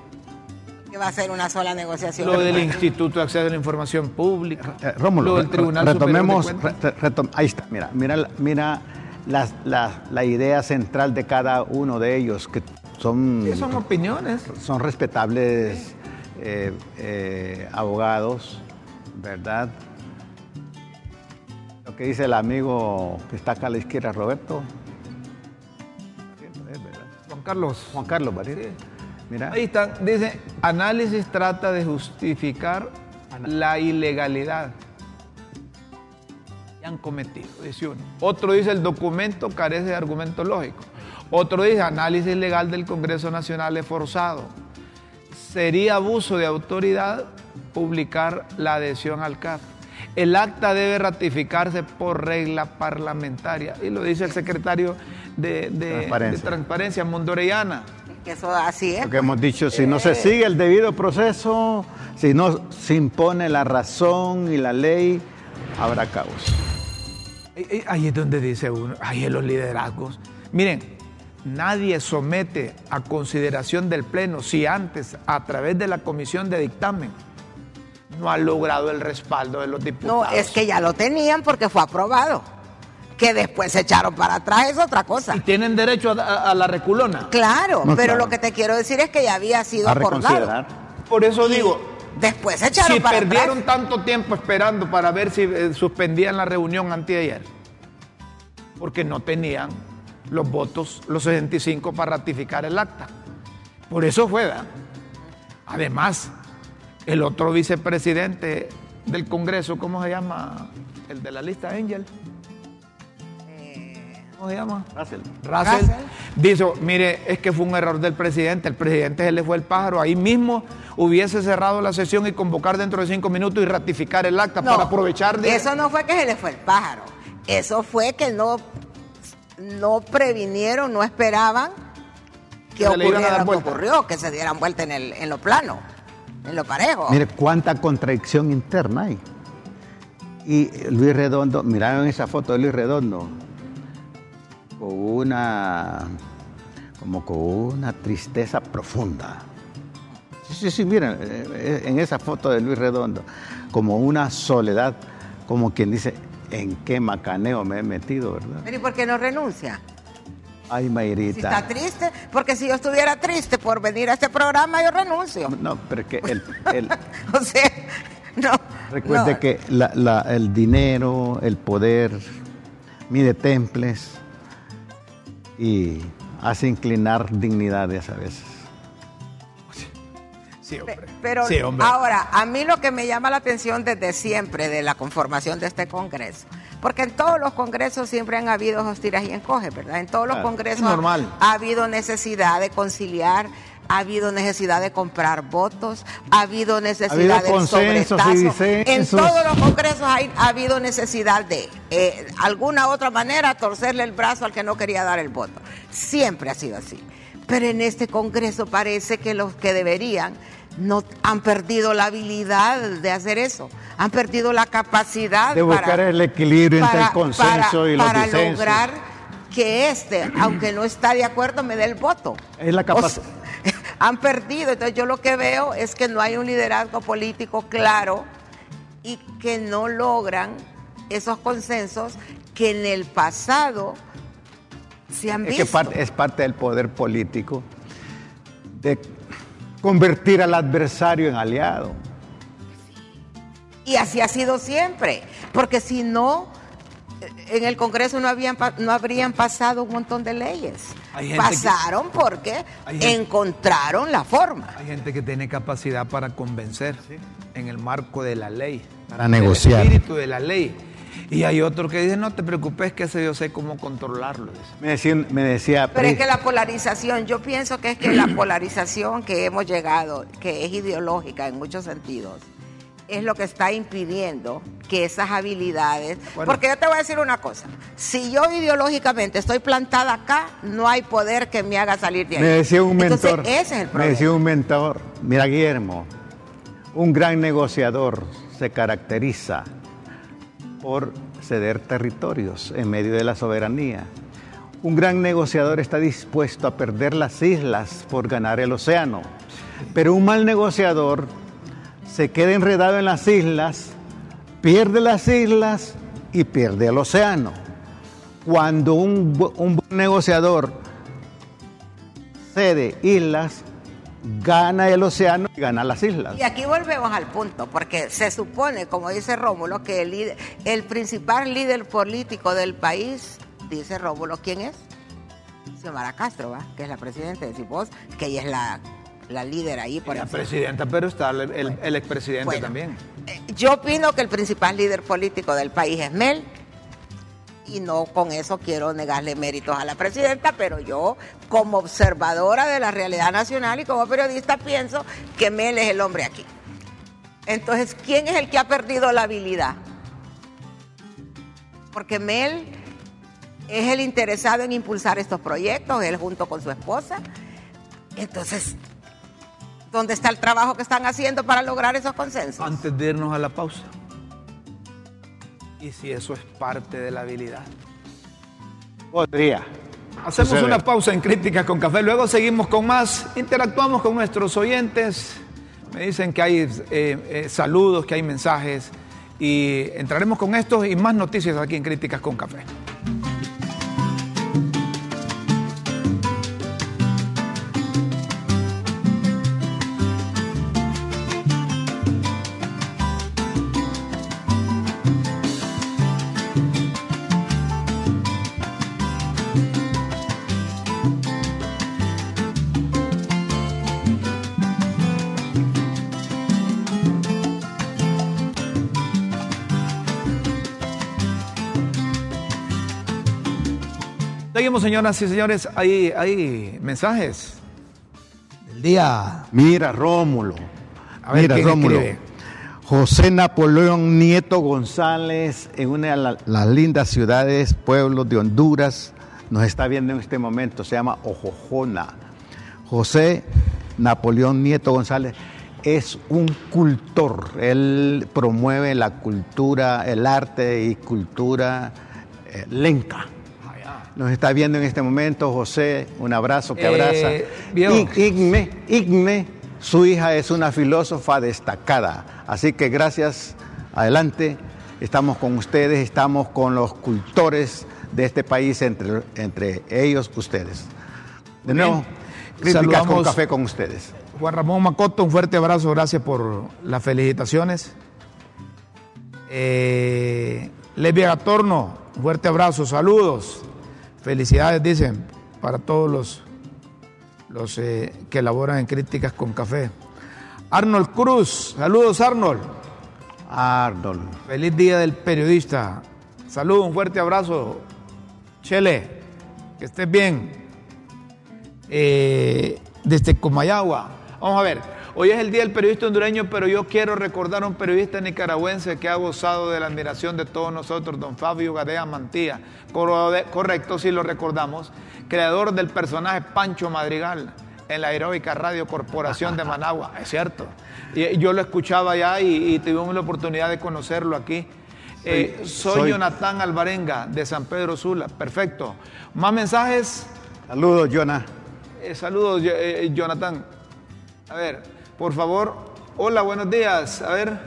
[SPEAKER 2] Que va a ser una sola negociación.
[SPEAKER 1] lo del Instituto de Acceso a la Información Pública,
[SPEAKER 3] Eh, Rómulo,
[SPEAKER 1] lo del Tribunal
[SPEAKER 3] retomemos,
[SPEAKER 1] Superior de
[SPEAKER 3] retom- ahí está, mira, mira, la- mira las- la, la idea central de cada uno de ellos, que son,
[SPEAKER 1] Sí, son opiniones.
[SPEAKER 3] son respetables eh, eh, abogados, ¿verdad? Lo que dice el amigo que está acá a la izquierda, Roberto.
[SPEAKER 1] Juan Carlos.
[SPEAKER 3] Juan Carlos Barrientos. Mira,
[SPEAKER 1] Ahí están, dice, análisis trata de justificar la ilegalidad que han cometido, dice uno. Otro dice, el documento carece de argumento lógico. Otro dice, análisis legal del Congreso Nacional es forzado. Sería abuso de autoridad publicar la adhesión al CAF. El acta debe ratificarse por regla parlamentaria. Y lo dice el secretario de, de- de
[SPEAKER 3] Transparencia.
[SPEAKER 1] Transparencia, Mondorellana.
[SPEAKER 2] Que eso así es.
[SPEAKER 3] Lo que hemos dicho, si no se sigue el debido proceso, si no se impone la razón y la ley, habrá caos.
[SPEAKER 1] Eh, eh, Ahí es donde dice uno, ahí en los liderazgos. Miren, nadie somete a consideración del Pleno si antes, a través de la comisión de dictamen, no ha logrado el respaldo de los
[SPEAKER 2] No,
[SPEAKER 1] diputados.
[SPEAKER 2] es que ya lo tenían porque fue aprobado. Que después se echaron para atrás es otra cosa.
[SPEAKER 1] Y tienen derecho a, a- a la reculona.
[SPEAKER 2] Claro,
[SPEAKER 3] No,
[SPEAKER 2] pero
[SPEAKER 3] claro.
[SPEAKER 2] lo que te quiero decir es que ya había sido
[SPEAKER 3] A
[SPEAKER 2] acordado.
[SPEAKER 1] Por eso digo,
[SPEAKER 2] Después se echaron
[SPEAKER 1] si
[SPEAKER 2] para
[SPEAKER 1] perdieron
[SPEAKER 2] atrás.
[SPEAKER 1] tanto tiempo esperando para ver si eh, suspendían la reunión anteayer, porque no tenían los votos, los 65 para ratificar el acta. Por eso fue. ¿verdad? Además, el otro vicepresidente del Congreso, ¿cómo se llama? El de la lista Angel. ¿Cómo se llama?
[SPEAKER 3] Russell.
[SPEAKER 1] Russell,
[SPEAKER 2] Russell.
[SPEAKER 1] dijo, mire, es que fue un error del presidente, el presidente se le fue el pájaro, ahí mismo hubiese cerrado la sesión y convocar dentro de cinco minutos y ratificar el acta
[SPEAKER 2] No,
[SPEAKER 1] para aprovechar de...
[SPEAKER 2] Eso no fue que se le fue el pájaro. Eso fue que no, no previnieron, no esperaban que ocurriera lo que ocurrió, que se dieran vuelta en, el, en lo plano, en lo parejo.
[SPEAKER 3] Mire cuánta contradicción interna hay. Y Luis Redondo, miraron esa foto de Luis Redondo, con una, como con una tristeza profunda. Sí, sí, sí, miren, eh, en esa foto de Luis Redondo, como una soledad, como quien dice, ¿en qué macaneo me he metido, verdad?
[SPEAKER 2] Pero ¿y por qué no renuncia?
[SPEAKER 3] Ay,
[SPEAKER 2] Si
[SPEAKER 3] Mayrita.
[SPEAKER 2] está triste, porque si yo estuviera triste por venir a este programa, yo renuncio.
[SPEAKER 3] No, pero es que el, el-
[SPEAKER 2] O sea, no.
[SPEAKER 3] Recuerde
[SPEAKER 2] no.
[SPEAKER 3] que la- la- el dinero, el poder, mide temples y hace inclinar dignidades a veces.
[SPEAKER 1] Sí, hombre.
[SPEAKER 2] Pero
[SPEAKER 1] Sí, hombre.
[SPEAKER 2] ahora, a mí lo que me llama la atención desde siempre de la conformación de este Congreso, porque en todos los congresos siempre han habido hostiras y encoges, ¿verdad? En todos los
[SPEAKER 3] Claro,
[SPEAKER 2] congresos
[SPEAKER 1] normal.
[SPEAKER 2] ha habido necesidad de conciliar, ha habido necesidad de comprar votos, ha habido necesidad
[SPEAKER 3] habido
[SPEAKER 2] de
[SPEAKER 3] consensos y
[SPEAKER 2] sobretazo. En todos los congresos hay- ha habido necesidad de eh, alguna otra manera torcerle el brazo al que no quería dar el voto. Siempre ha sido así. Pero en este congreso parece que los que deberían no han perdido la habilidad de hacer eso, han perdido la capacidad
[SPEAKER 3] De buscar
[SPEAKER 2] para-
[SPEAKER 3] el equilibrio entre el consenso
[SPEAKER 2] para-
[SPEAKER 3] y los
[SPEAKER 2] para
[SPEAKER 3] disensos.
[SPEAKER 2] lograr que este, aunque no está de acuerdo, me dé el voto.
[SPEAKER 3] Es la
[SPEAKER 2] O
[SPEAKER 3] capac-
[SPEAKER 2] sea, han perdido. Entonces yo lo que veo es que no hay un liderazgo político claro y que no logran esos consensos que en el pasado se han
[SPEAKER 3] Es
[SPEAKER 2] visto.
[SPEAKER 3] que parte- es parte del poder político de convertir al adversario en aliado.
[SPEAKER 2] Y así ha sido siempre, porque si no, eh, en el Congreso no, habían, no habrían pasado un montón de leyes.
[SPEAKER 1] Que-
[SPEAKER 2] Pasaron porque
[SPEAKER 1] gente-
[SPEAKER 2] encontraron la forma.
[SPEAKER 1] Hay gente que tiene capacidad para convencer en el marco de la ley.
[SPEAKER 3] Para negociar.
[SPEAKER 1] El espíritu de la ley. Y hay otros que dicen, no te preocupes, que ese yo sé cómo controlarlo.
[SPEAKER 3] Me decía, me decía
[SPEAKER 2] Pero es que la polarización, yo pienso que es que la polarización que hemos llegado, que es ideológica en muchos sentidos, es lo que está impidiendo que esas habilidades...
[SPEAKER 1] Bueno.
[SPEAKER 2] Porque yo te voy a decir una cosa, si yo ideológicamente estoy plantada acá, no hay poder que me haga salir de ahí.
[SPEAKER 3] Me decía un
[SPEAKER 2] Entonces,
[SPEAKER 3] mentor.
[SPEAKER 2] ese es el
[SPEAKER 3] me
[SPEAKER 2] problema.
[SPEAKER 3] decía un mentor. Mira, Guillermo, un gran negociador se caracteriza por ceder territorios en medio de la soberanía. Un gran negociador está dispuesto a perder las islas por ganar el océano. Pero un mal negociador se queda enredado en las islas, pierde las islas y pierde el océano. Cuando un, bu- un buen negociador cede islas, gana el océano y gana las islas.
[SPEAKER 2] Y aquí volvemos al punto, porque se supone, como dice Rómulo, que el, el principal líder político del país, dice Rómulo, ¿quién es? Xiomara Castro, ¿va? que es la presidenta de CIPOS, que ella es la, la líder ahí por
[SPEAKER 1] La presidenta, pero está el, el- el expresidente
[SPEAKER 2] Bueno,
[SPEAKER 1] también.
[SPEAKER 2] eh, Yo opino que el principal líder político del país es Mel. Y no con eso quiero negarle méritos a la presidenta, pero yo como observadora de la realidad nacional y como periodista pienso que Mel es el hombre aquí. Entonces, ¿quién es el que ha perdido la habilidad? Porque Mel es el interesado en impulsar estos proyectos, él junto con su esposa. Entonces, ¿dónde está el trabajo que están haciendo para lograr esos consensos?
[SPEAKER 1] Antes de irnos a la pausa. Y si eso es parte de la habilidad.
[SPEAKER 3] Podría.
[SPEAKER 1] Hacemos una pausa en Críticas con Café, luego seguimos con más, interactuamos con nuestros oyentes, me dicen que hay eh, eh, saludos, que hay mensajes y entraremos con estos y más noticias aquí en Críticas con Café. Señoras y señores, hay, hay mensajes del día.
[SPEAKER 3] Mira, Rómulo.
[SPEAKER 1] A ver,
[SPEAKER 3] Mira,
[SPEAKER 1] ¿quién
[SPEAKER 3] Rómulo.
[SPEAKER 1] escribe?
[SPEAKER 3] José Napoleón Nieto González, en una de la- las lindas ciudades, pueblos de Honduras, nos está viendo en este momento, se llama Ojojona. José Napoleón Nieto González es un cultor, él promueve la cultura, el arte y cultura eh, lenca. Nos está viendo en este momento José, un abrazo que
[SPEAKER 1] Eh,
[SPEAKER 3] abraza.
[SPEAKER 1] viejo.
[SPEAKER 3] Y- Igme, Igme, su hija es una filósofa destacada. Así que gracias, adelante, estamos con ustedes, estamos con los cultores de este país, entre, entre ellos ustedes. De nuevo, críticas con café con ustedes.
[SPEAKER 1] Juan Ramón Macoto, un fuerte abrazo, gracias por las felicitaciones. Eh, Lesbia Gatorno, un fuerte abrazo, saludos. Felicidades, dicen, para todos los, los eh, que elaboran en críticas con café. Arnold Cruz, saludos Arnold.
[SPEAKER 3] Arnold.
[SPEAKER 1] Feliz día del periodista. Saludos, un fuerte abrazo. Chele, que estés bien. Eh, desde Comayagua. Vamos a ver, hoy es el día del periodista hondureño, pero yo quiero recordar a un periodista nicaragüense que ha gozado de la admiración de todos nosotros, don Fabio Gadea Mantilla. Correcto, si lo recordamos. Creador del personaje Pancho Madrigal en la Aeróbica Radio Corporación de Managua, es cierto. Y yo lo escuchaba allá y, tuvimos la oportunidad de conocerlo aquí. Eh, soy, Jonathan Alvarenga de San Pedro Sula, perfecto. ¿Más mensajes?
[SPEAKER 3] Saludos, Jonah.
[SPEAKER 1] Eh, saludos, eh, Jonathan. A ver, por favor. Hola, buenos días. A ver,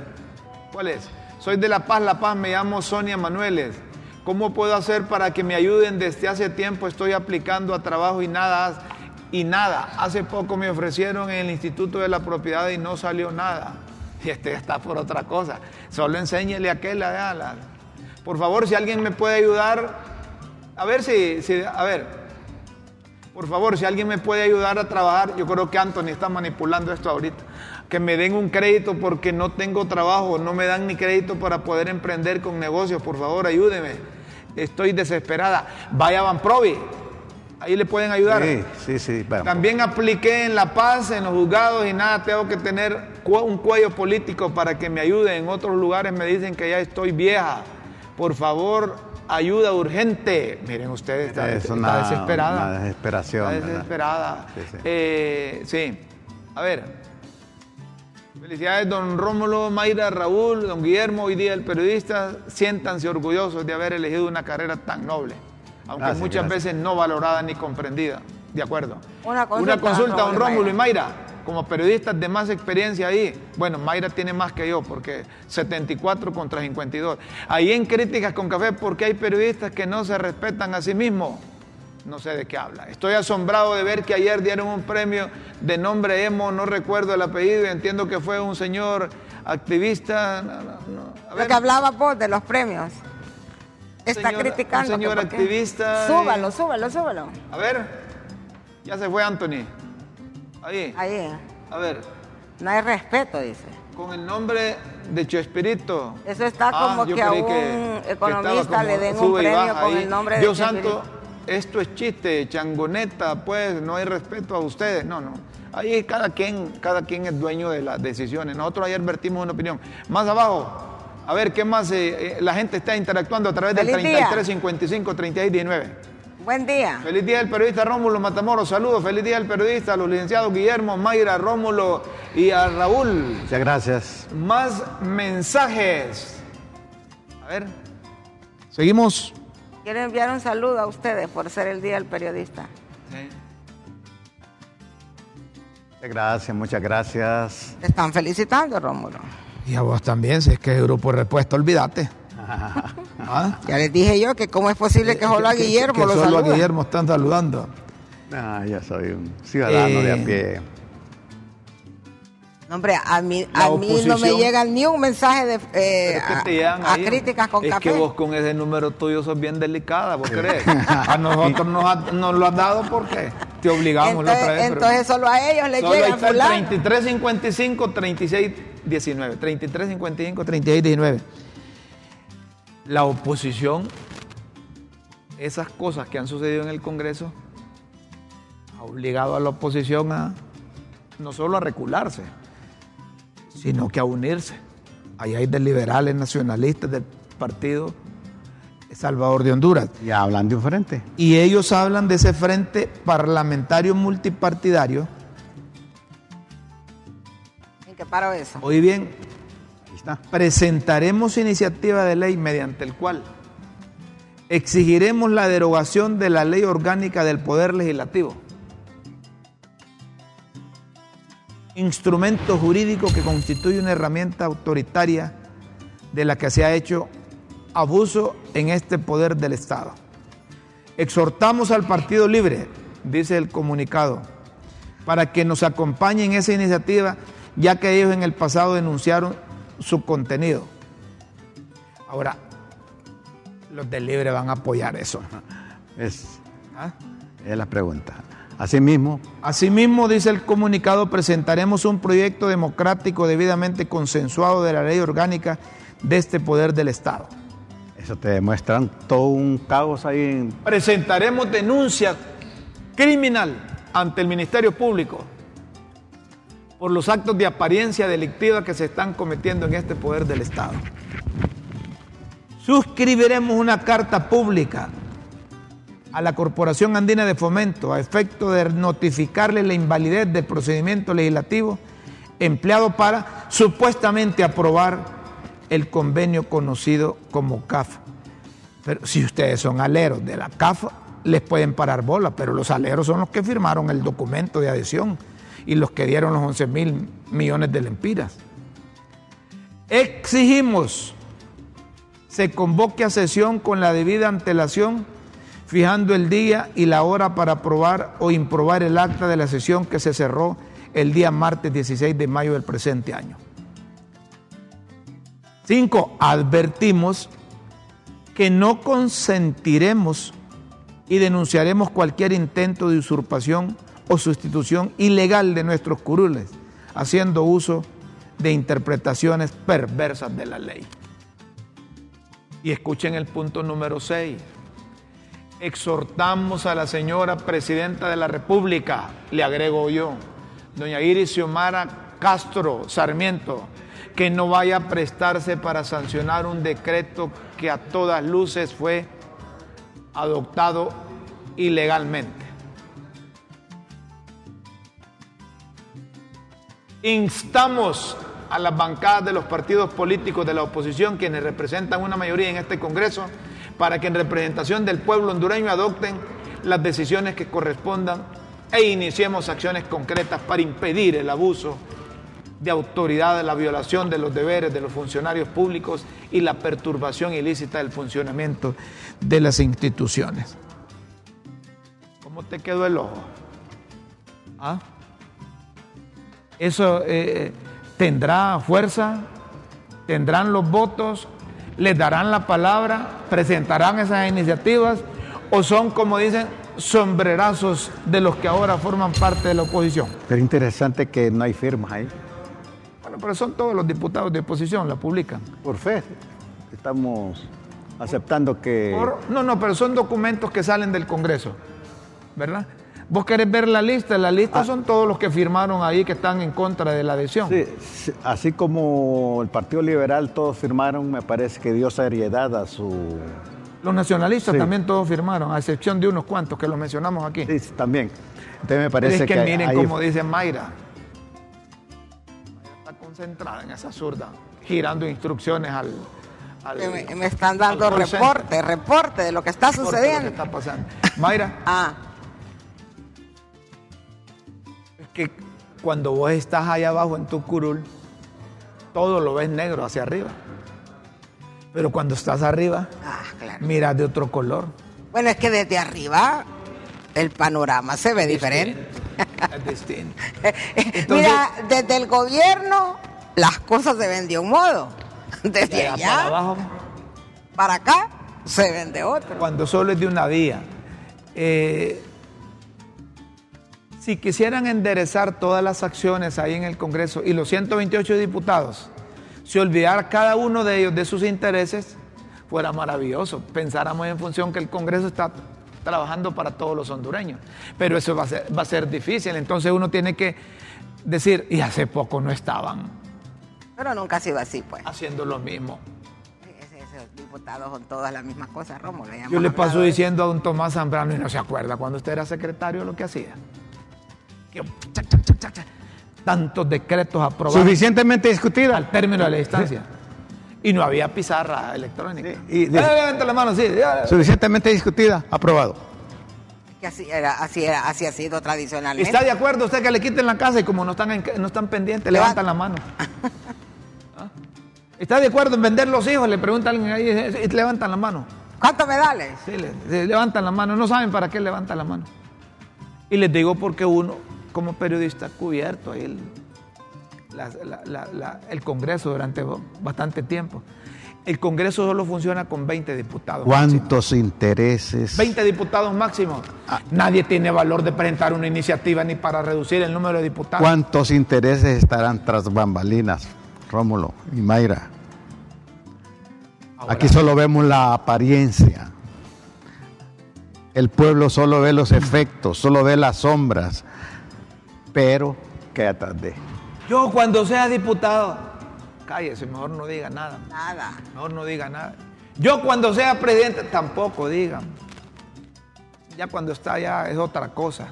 [SPEAKER 1] ¿cuál es? Soy de La Paz, La Paz, me llamo Sonia Manueles. ¿Cómo puedo hacer para que me ayuden? Desde hace tiempo estoy aplicando a trabajo y nada y nada. Hace poco me ofrecieron en el Instituto de la Propiedad y no salió nada. Y este está por otra cosa. Solo enséñele a aquel, a Por favor, si alguien me puede ayudar, a ver si, si, a ver, por favor, si alguien me puede ayudar a trabajar, yo creo que Anthony está manipulando esto ahorita. Que me den un crédito porque no tengo trabajo, no me dan ni crédito para poder emprender con negocios. Por favor, ayúdeme. Estoy desesperada. Vaya Van Provi Ahí le pueden ayudar.
[SPEAKER 3] Sí, sí, sí.
[SPEAKER 1] También apliqué en La Paz, en los juzgados y nada, tengo que tener un cuello político para que me ayude. En otros lugares me dicen que ya estoy vieja. Por favor, ayuda urgente. Miren ustedes, está,
[SPEAKER 3] es una,
[SPEAKER 1] desesperada.
[SPEAKER 3] Una desesperación.
[SPEAKER 1] Está desesperada. Sí, sí. Eh, sí. A ver. Felicidades, don Rómulo, Mayra, Raúl, don Guillermo, hoy día el periodista. Siéntanse orgullosos de haber elegido una carrera tan noble aunque muchas veces no valorada ni comprendida. De acuerdo. Una consulta, don Rómulo y Mayra, como periodistas de más experiencia ahí. Bueno, Mayra tiene más que yo, porque 74 contra 52. Ahí en Críticas con Café, porque hay periodistas que no se respetan a sí mismos. No sé de qué habla. Estoy asombrado de ver que ayer dieron un premio de nombre Emo, no recuerdo el apellido, y entiendo que fue un señor activista.
[SPEAKER 2] Lo que hablaba vos de los premios está criticando.
[SPEAKER 1] Un señor activista.
[SPEAKER 2] Súbalo, súbalo, súbalo.
[SPEAKER 1] A ver, ya se fue Anthony. Ahí.
[SPEAKER 2] Ahí.
[SPEAKER 1] A ver.
[SPEAKER 2] No hay respeto, dice.
[SPEAKER 1] Con el nombre de Chespirito.
[SPEAKER 2] Eso está ah, como que a un economista le den un premio con el nombre de
[SPEAKER 1] Dios santo, esto es chiste, changoneta, pues no hay respeto a ustedes. No, no. Ahí cada quien, cada quien es dueño de las decisiones. Nosotros ayer vertimos una opinión. Más abajo, a ver, ¿qué más eh, eh, la gente está interactuando a través del 33 55 36 19?
[SPEAKER 2] Buen día.
[SPEAKER 1] Feliz día del periodista Rómulo Matamoros. Saludos. Feliz día del periodista, a los licenciados Guillermo, Mayra, Rómulo y a Raúl.
[SPEAKER 3] Muchas gracias.
[SPEAKER 1] Más mensajes. A ver. Seguimos.
[SPEAKER 2] Quiero enviar un saludo a ustedes por ser el día del periodista. Sí.
[SPEAKER 3] Muchas gracias, muchas gracias.
[SPEAKER 2] Te están felicitando, Rómulo.
[SPEAKER 1] Y a vos también, si es que es grupo de respuesta, olvídate.
[SPEAKER 2] ¿Ah? Ya les dije yo que cómo es posible que solo a Guillermo
[SPEAKER 1] que, solo a Guillermo están saludando.
[SPEAKER 3] Ah, yo soy un ciudadano de a eh, pie.
[SPEAKER 2] No, hombre, a mí, a mí no me llega ni un mensaje de eh, a, críticas con
[SPEAKER 1] café. Es que vos con ese número tuyo sos bien delicada, ¿vos crees? a nosotros nos, nos, lo has dado porque te obligamos
[SPEAKER 2] entonces,
[SPEAKER 1] la otra vez.
[SPEAKER 2] Entonces solo a ellos les llega el
[SPEAKER 1] 33, 55, 36, 19. 33, 55, 36, 19. La oposición, esas cosas que han sucedido en el Congreso, ha obligado a la oposición a no solo a recularse, sino que a unirse. Ahí hay de liberales, nacionalistas del partido Salvador de Honduras.
[SPEAKER 3] Y hablan de un frente.
[SPEAKER 1] Y ellos hablan de ese frente parlamentario multipartidario.
[SPEAKER 2] ¿En qué paro eso?
[SPEAKER 1] Hoy bien, presentaremos iniciativa de ley mediante el cual exigiremos la derogación de la ley orgánica del Poder Legislativo instrumento jurídico que constituye una herramienta autoritaria de la que se ha hecho abuso en este poder del Estado. Exhortamos al Partido Libre, dice el comunicado, para que nos acompañe en esa iniciativa, ya que ellos en el pasado denunciaron su contenido. Ahora, los del Libre van a apoyar eso.
[SPEAKER 3] Es, ¿Ah? es la pregunta. Asimismo,
[SPEAKER 1] Asimismo, dice el comunicado, presentaremos un proyecto democrático debidamente consensuado de la ley orgánica de este poder del Estado.
[SPEAKER 3] eso te demuestran todo un caos ahí en...
[SPEAKER 1] Presentaremos denuncia criminal ante el Ministerio Público por los actos de apariencia delictiva que se están cometiendo en este poder del Estado. Suscribiremos una carta pública a la Corporación Andina de Fomento a efecto de notificarle la invalidez del procedimiento legislativo empleado para supuestamente aprobar el convenio conocido como CAF. Pero si ustedes son aleros de la CAF, les pueden parar bola, pero los aleros son los que firmaron el documento de adhesión y los que dieron los 11 mil millones de lempiras. Exigimos se convoque a sesión con la debida antelación, fijando el día y la hora para aprobar o improbar el acta de la sesión que se cerró el día martes 16 de mayo del presente año. Cinco, advertimos que no consentiremos y denunciaremos cualquier intento de usurpación o sustitución ilegal de nuestros curules, haciendo uso de interpretaciones perversas de la ley. Y escuchen el punto número 6. Exhortamos a la señora presidenta de la República, le agrego yo, doña Iris Xiomara Castro Sarmiento, que no vaya a prestarse para sancionar un decreto que a todas luces fue adoptado ilegalmente. Instamos a las bancadas de los partidos políticos de la oposición, quienes representan una mayoría en este Congreso, para que en representación del pueblo hondureño adopten las decisiones que correspondan e iniciemos acciones concretas para impedir el abuso de autoridad, la violación de los deberes de los funcionarios públicos y la perturbación ilícita del funcionamiento de las instituciones. ¿Cómo te quedó el ojo? ¿Ah? Eso eh, tendrá fuerza, tendrán los votos, les darán la palabra, presentarán esas iniciativas o son, como dicen, sombrerazos de los que ahora forman parte de la oposición.
[SPEAKER 3] Pero interesante que no hay firmas ahí.
[SPEAKER 1] Bueno, pero son todos los diputados de oposición, la publican.
[SPEAKER 3] Por fe, estamos aceptando que...
[SPEAKER 1] Por- no, no, pero son documentos que salen del Congreso, ¿verdad? Vos querés ver la lista, la lista son todos los que firmaron ahí que están en contra de la adhesión.
[SPEAKER 3] Sí, sí, así como el Partido Liberal todos firmaron, me parece que dio seriedad a su...
[SPEAKER 1] Los nacionalistas
[SPEAKER 3] Sí.
[SPEAKER 1] también todos firmaron, a excepción de unos cuantos que los mencionamos aquí.
[SPEAKER 3] Sí, también. Entonces me parece
[SPEAKER 1] es que,
[SPEAKER 3] que,
[SPEAKER 1] miren
[SPEAKER 3] ahí-
[SPEAKER 1] como dice Mayra. Mayra está concentrada en esa zurda, girando instrucciones al... al-
[SPEAKER 2] Me, me están dando reporte, reporte de lo que está
[SPEAKER 1] lo que
[SPEAKER 2] sucediendo.
[SPEAKER 1] está pasando. Mayra,
[SPEAKER 2] Ah,
[SPEAKER 1] que cuando vos estás allá abajo en tu curul, todo lo ves negro hacia arriba. Pero cuando estás arriba,
[SPEAKER 2] ah, claro.
[SPEAKER 1] miras de otro color.
[SPEAKER 2] Bueno, es que desde arriba el panorama se ve diferente.
[SPEAKER 1] Es distinto. Entonces-
[SPEAKER 2] Mira, desde el gobierno las cosas se ven de un modo. Desde
[SPEAKER 1] De allá
[SPEAKER 2] allá
[SPEAKER 1] para abajo,
[SPEAKER 2] para acá se ven de otro.
[SPEAKER 1] cuando solo es de una vía. Eh, si quisieran enderezar todas las acciones ahí en el Congreso y los 128 diputados, si olvidar cada uno de ellos de sus intereses, fuera maravilloso. Pensáramos en función que el Congreso está trabajando para todos los hondureños. Pero eso va a ser, va a ser difícil. Entonces uno tiene que decir, y hace poco no estaban
[SPEAKER 2] Pero nunca ha sido así, pues.
[SPEAKER 1] haciendo lo mismo.
[SPEAKER 2] Ese- Esos diputados son todas las mismas cosas, ya
[SPEAKER 1] Yo le paso diciendo a don Tomás Zambrano y no se acuerda cuando usted era secretario lo que hacía. Tantos decretos aprobados
[SPEAKER 3] Suficientemente discutida.
[SPEAKER 1] al término de la distancia. Y no había pizarra electrónica.
[SPEAKER 3] Sí, y de-
[SPEAKER 1] Eh, levanta la mano, sí. ya.
[SPEAKER 3] Suficientemente discutida, aprobado.
[SPEAKER 2] Que así, era, así, era, así ha sido tradicionalmente.
[SPEAKER 1] ¿Está de acuerdo usted que le quiten la casa y como no están, en- no están pendientes,
[SPEAKER 2] Levanta.
[SPEAKER 1] levantan la mano? ¿Ah? ¿Está de acuerdo en vender los hijos? Le pregunta alguien ahí y levantan la mano.
[SPEAKER 2] ¿Cuántos medales?
[SPEAKER 1] Sí, le, le levantan la mano, no saben para qué levantan la mano. Y les digo porque uno, como periodista, cubierto ahí el, la- la- la- la- el Congreso durante bastante tiempo. El Congreso solo funciona con 20 diputados.
[SPEAKER 3] ¿Cuántos intereses?
[SPEAKER 1] 20 diputados máximo.
[SPEAKER 3] Ah.
[SPEAKER 1] Nadie tiene valor de presentar una iniciativa ni para reducir el número de diputados.
[SPEAKER 3] ¿Cuántos intereses estarán tras bambalinas, Rómulo y Mayra?
[SPEAKER 1] Ahora,
[SPEAKER 3] Aquí solo vemos la apariencia. El pueblo solo ve los efectos, solo ve las sombras, pero queda atrás de.
[SPEAKER 1] Yo cuando sea diputado, cállese, mejor no diga nada.
[SPEAKER 2] Nada.
[SPEAKER 1] Mejor no diga nada. Yo cuando sea presidente, tampoco digan. Ya cuando está ya es otra cosa.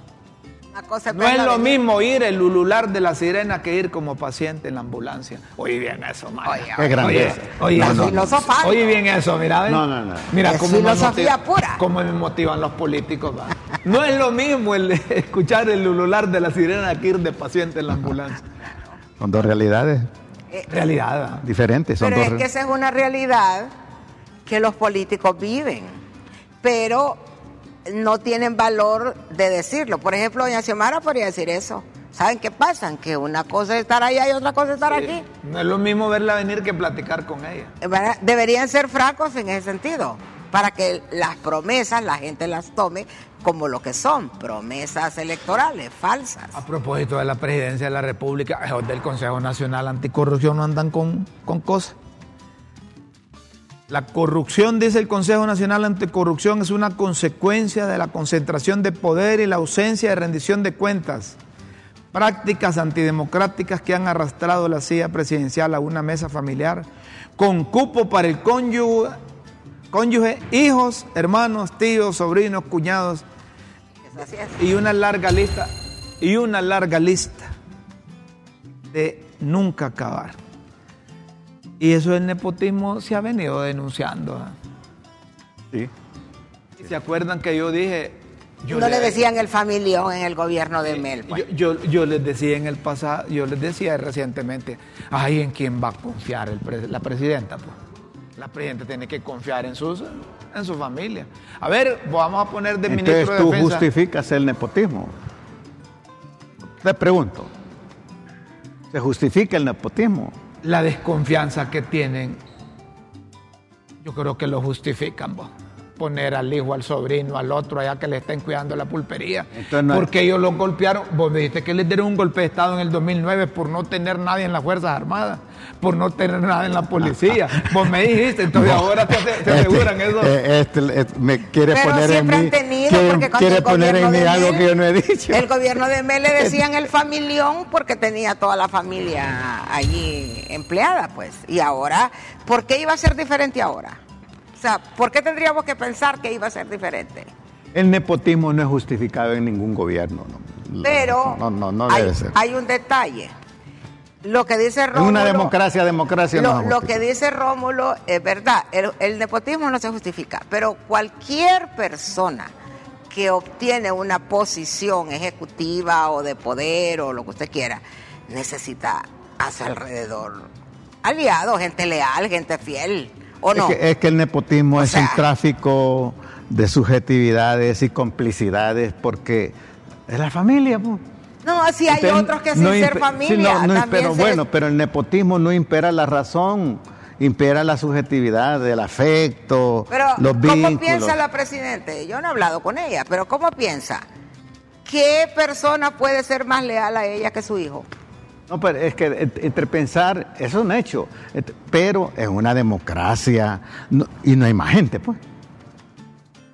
[SPEAKER 2] Una cosa
[SPEAKER 1] No es lo mismo ir el ulular de la sirena que ir como paciente en la ambulancia. Oye bien eso, Maya.
[SPEAKER 2] Oye,
[SPEAKER 3] Qué grandeza.
[SPEAKER 1] Oye,
[SPEAKER 2] La
[SPEAKER 1] oye, eso.
[SPEAKER 2] filosofando.
[SPEAKER 1] Oye bien eso, mira.
[SPEAKER 3] No, no, no.
[SPEAKER 1] Mira
[SPEAKER 2] Es
[SPEAKER 1] cómo
[SPEAKER 2] filosofía
[SPEAKER 1] motiva-
[SPEAKER 2] pura.
[SPEAKER 1] Cómo me motivan los políticos. va. No es lo mismo el escuchar el ulular de la sirena que ir de paciente en la ambulancia.
[SPEAKER 3] Son dos realidades
[SPEAKER 1] Realidad. ¿va?
[SPEAKER 3] diferentes. Son
[SPEAKER 2] Pero
[SPEAKER 3] dos
[SPEAKER 2] es que esa es una realidad que los políticos viven, pero no tienen valor de decirlo. Por ejemplo, doña Xiomara podría decir eso. ¿Saben qué pasa? Que una cosa es estar allá y otra cosa es estar aquí.
[SPEAKER 1] No es lo mismo verla venir que platicar con ella.
[SPEAKER 2] ¿Verdad? Deberían ser francos en ese sentido, para que las promesas la gente las tome como lo que son, promesas electorales falsas.
[SPEAKER 1] A propósito de la presidencia de la República, del Consejo Nacional Anticorrupción no andan con, con cosas. La corrupción, dice el Consejo Nacional Anticorrupción, es una consecuencia de la concentración de poder y la ausencia de rendición de cuentas. Prácticas antidemocráticas que han arrastrado la silla presidencial a una mesa familiar con cupo para el cónyuge, cónyuge hijos, hermanos, tíos, sobrinos, cuñados, y una larga lista y una larga lista de nunca acabar. Y eso del nepotismo se ha venido denunciando. ¿ah?
[SPEAKER 3] Sí.
[SPEAKER 1] ¿Y ¿Se acuerdan que yo dije? Yo
[SPEAKER 2] no le decían el familión en el gobierno de Mel. pues.
[SPEAKER 1] Yo, yo, yo les decía en el pasado, yo les decía recientemente, ay, ¿en quién va a confiar el pre- la presidenta? Pues? La presidenta tiene que confiar en, sus, en su familia. A ver, vamos a poner de
[SPEAKER 3] Entonces
[SPEAKER 1] ministro de
[SPEAKER 3] tú
[SPEAKER 1] defensa.
[SPEAKER 3] justificas el nepotismo. Te pregunto, ¿se justifica el nepotismo?
[SPEAKER 1] La desconfianza que tienen, yo creo que lo justifican. Poner al hijo, al sobrino, al otro allá que le estén cuidando la pulpería.
[SPEAKER 3] No
[SPEAKER 1] porque ellos los golpearon. Vos me dijiste que les dieron un golpe de Estado en el 2009 por no tener nadie en las Fuerzas Armadas, por no tener nada en la policía. Vos me dijiste, entonces ahora te, ase- te aseguran
[SPEAKER 3] Este,
[SPEAKER 1] eso.
[SPEAKER 3] eh, este, eh, me quiere
[SPEAKER 2] Pero
[SPEAKER 3] poner en
[SPEAKER 2] siempre
[SPEAKER 3] mí,
[SPEAKER 2] han tenido,
[SPEAKER 3] quiere, poner en
[SPEAKER 2] gobierno
[SPEAKER 3] mí
[SPEAKER 2] de
[SPEAKER 3] algo
[SPEAKER 2] Mel-
[SPEAKER 3] que yo no he dicho.
[SPEAKER 2] El gobierno de Mel le decían el familión porque tenía toda la familia allí empleada, pues. Y ahora, ¿por qué iba a ser diferente ahora? O sea, ¿por qué tendríamos que pensar que iba a ser diferente?
[SPEAKER 3] El nepotismo no es justificado en ningún gobierno. No,
[SPEAKER 2] Pero
[SPEAKER 3] no, no, no
[SPEAKER 2] hay,
[SPEAKER 3] debe ser.
[SPEAKER 2] hay un detalle. Lo que dice Rómulo...
[SPEAKER 3] una democracia, democracia
[SPEAKER 2] Lo,
[SPEAKER 3] no
[SPEAKER 2] lo que dice Rómulo es verdad, el, el nepotismo no se justifica, pero cualquier persona que obtiene una posición ejecutiva o de poder o lo que usted quiera, necesita a su alrededor aliados, gente leal, gente fiel, ¿o no?
[SPEAKER 3] Es, que, es que el nepotismo
[SPEAKER 2] O
[SPEAKER 3] es
[SPEAKER 2] sea-
[SPEAKER 3] un tráfico de subjetividades y complicidades porque es la familia. pues.
[SPEAKER 2] No, sí hay otros que sin
[SPEAKER 3] no
[SPEAKER 2] ser familia
[SPEAKER 3] sí, no, no,
[SPEAKER 2] también
[SPEAKER 3] pero
[SPEAKER 2] se-
[SPEAKER 3] bueno, pero el nepotismo no impera la razón, impera la subjetividad, el afecto,
[SPEAKER 2] Pero,
[SPEAKER 3] los
[SPEAKER 2] ¿cómo
[SPEAKER 3] vínculos.
[SPEAKER 2] piensa la Presidente? Yo no he hablado con ella, pero ¿cómo piensa? ¿Qué persona puede ser más leal a ella que su hijo?
[SPEAKER 3] No, pero es que ent- entre pensar, eso es un hecho, pero en una democracia no- y no hay más gente, pues.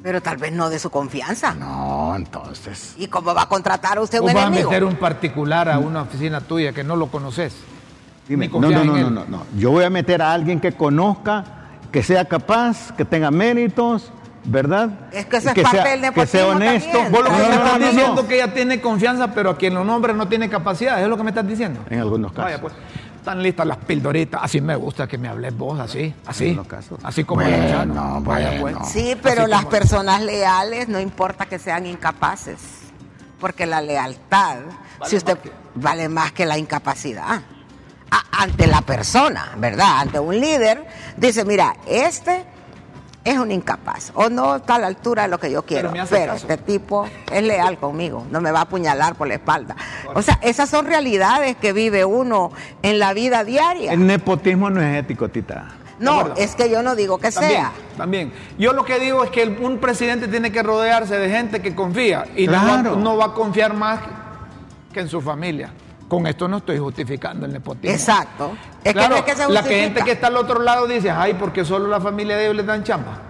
[SPEAKER 2] Pero tal vez no de su confianza.
[SPEAKER 3] No, entonces.
[SPEAKER 2] ¿Y cómo va a contratar a usted un
[SPEAKER 1] Vos vas a
[SPEAKER 2] enemigo?
[SPEAKER 1] meter un particular a una oficina tuya que no lo conoces.
[SPEAKER 3] Dime, no, no, no, no, no. Yo voy a meter a alguien que conozca, que sea capaz, que tenga méritos, ¿verdad?
[SPEAKER 2] Es que eso
[SPEAKER 3] Y
[SPEAKER 2] es parte
[SPEAKER 3] sea,
[SPEAKER 2] del
[SPEAKER 3] Que sea honesto.
[SPEAKER 2] también.
[SPEAKER 1] Vos lo que
[SPEAKER 2] No,
[SPEAKER 1] me
[SPEAKER 2] no,
[SPEAKER 1] estás
[SPEAKER 2] no,
[SPEAKER 1] diciendo
[SPEAKER 2] no.
[SPEAKER 1] que ella tiene confianza, pero a quien lo nombra no tiene capacidad. ¿Es lo que me estás diciendo?
[SPEAKER 3] En algunos casos.
[SPEAKER 1] Vaya, pues. Están listas las pildoritas. Así me gusta que me hables vos, así, así.
[SPEAKER 3] algunos casos.
[SPEAKER 1] Así como
[SPEAKER 3] Bueno,
[SPEAKER 1] Luciano. Vaya, pues.
[SPEAKER 3] bueno.
[SPEAKER 2] Sí, pero
[SPEAKER 1] Así
[SPEAKER 2] las
[SPEAKER 1] como-
[SPEAKER 2] personas leales no importa que sean incapaces, porque la lealtad,
[SPEAKER 1] Vale
[SPEAKER 2] si usted
[SPEAKER 1] más que-
[SPEAKER 2] vale más que la incapacidad. A- ante la persona, ¿verdad? Ante un líder, dice, mira, este es un incapaz, o no está a la altura de lo que yo quiero, pero, este tipo es leal conmigo, no me va a apuñalar por la espalda. O sea, esas son realidades que vive uno en la vida diaria.
[SPEAKER 3] El nepotismo no es ético, Tita.
[SPEAKER 2] No, es que yo no digo que sea.
[SPEAKER 1] También. Yo lo que digo es que un presidente tiene que rodearse de gente que confía y no, va, a confiar más que en su familia. Con esto no estoy justificando el nepotismo.
[SPEAKER 2] Exacto.
[SPEAKER 1] Es que, es que se la gente que está al otro lado dice, ay, porque solo la familia de ellos les dan chamba.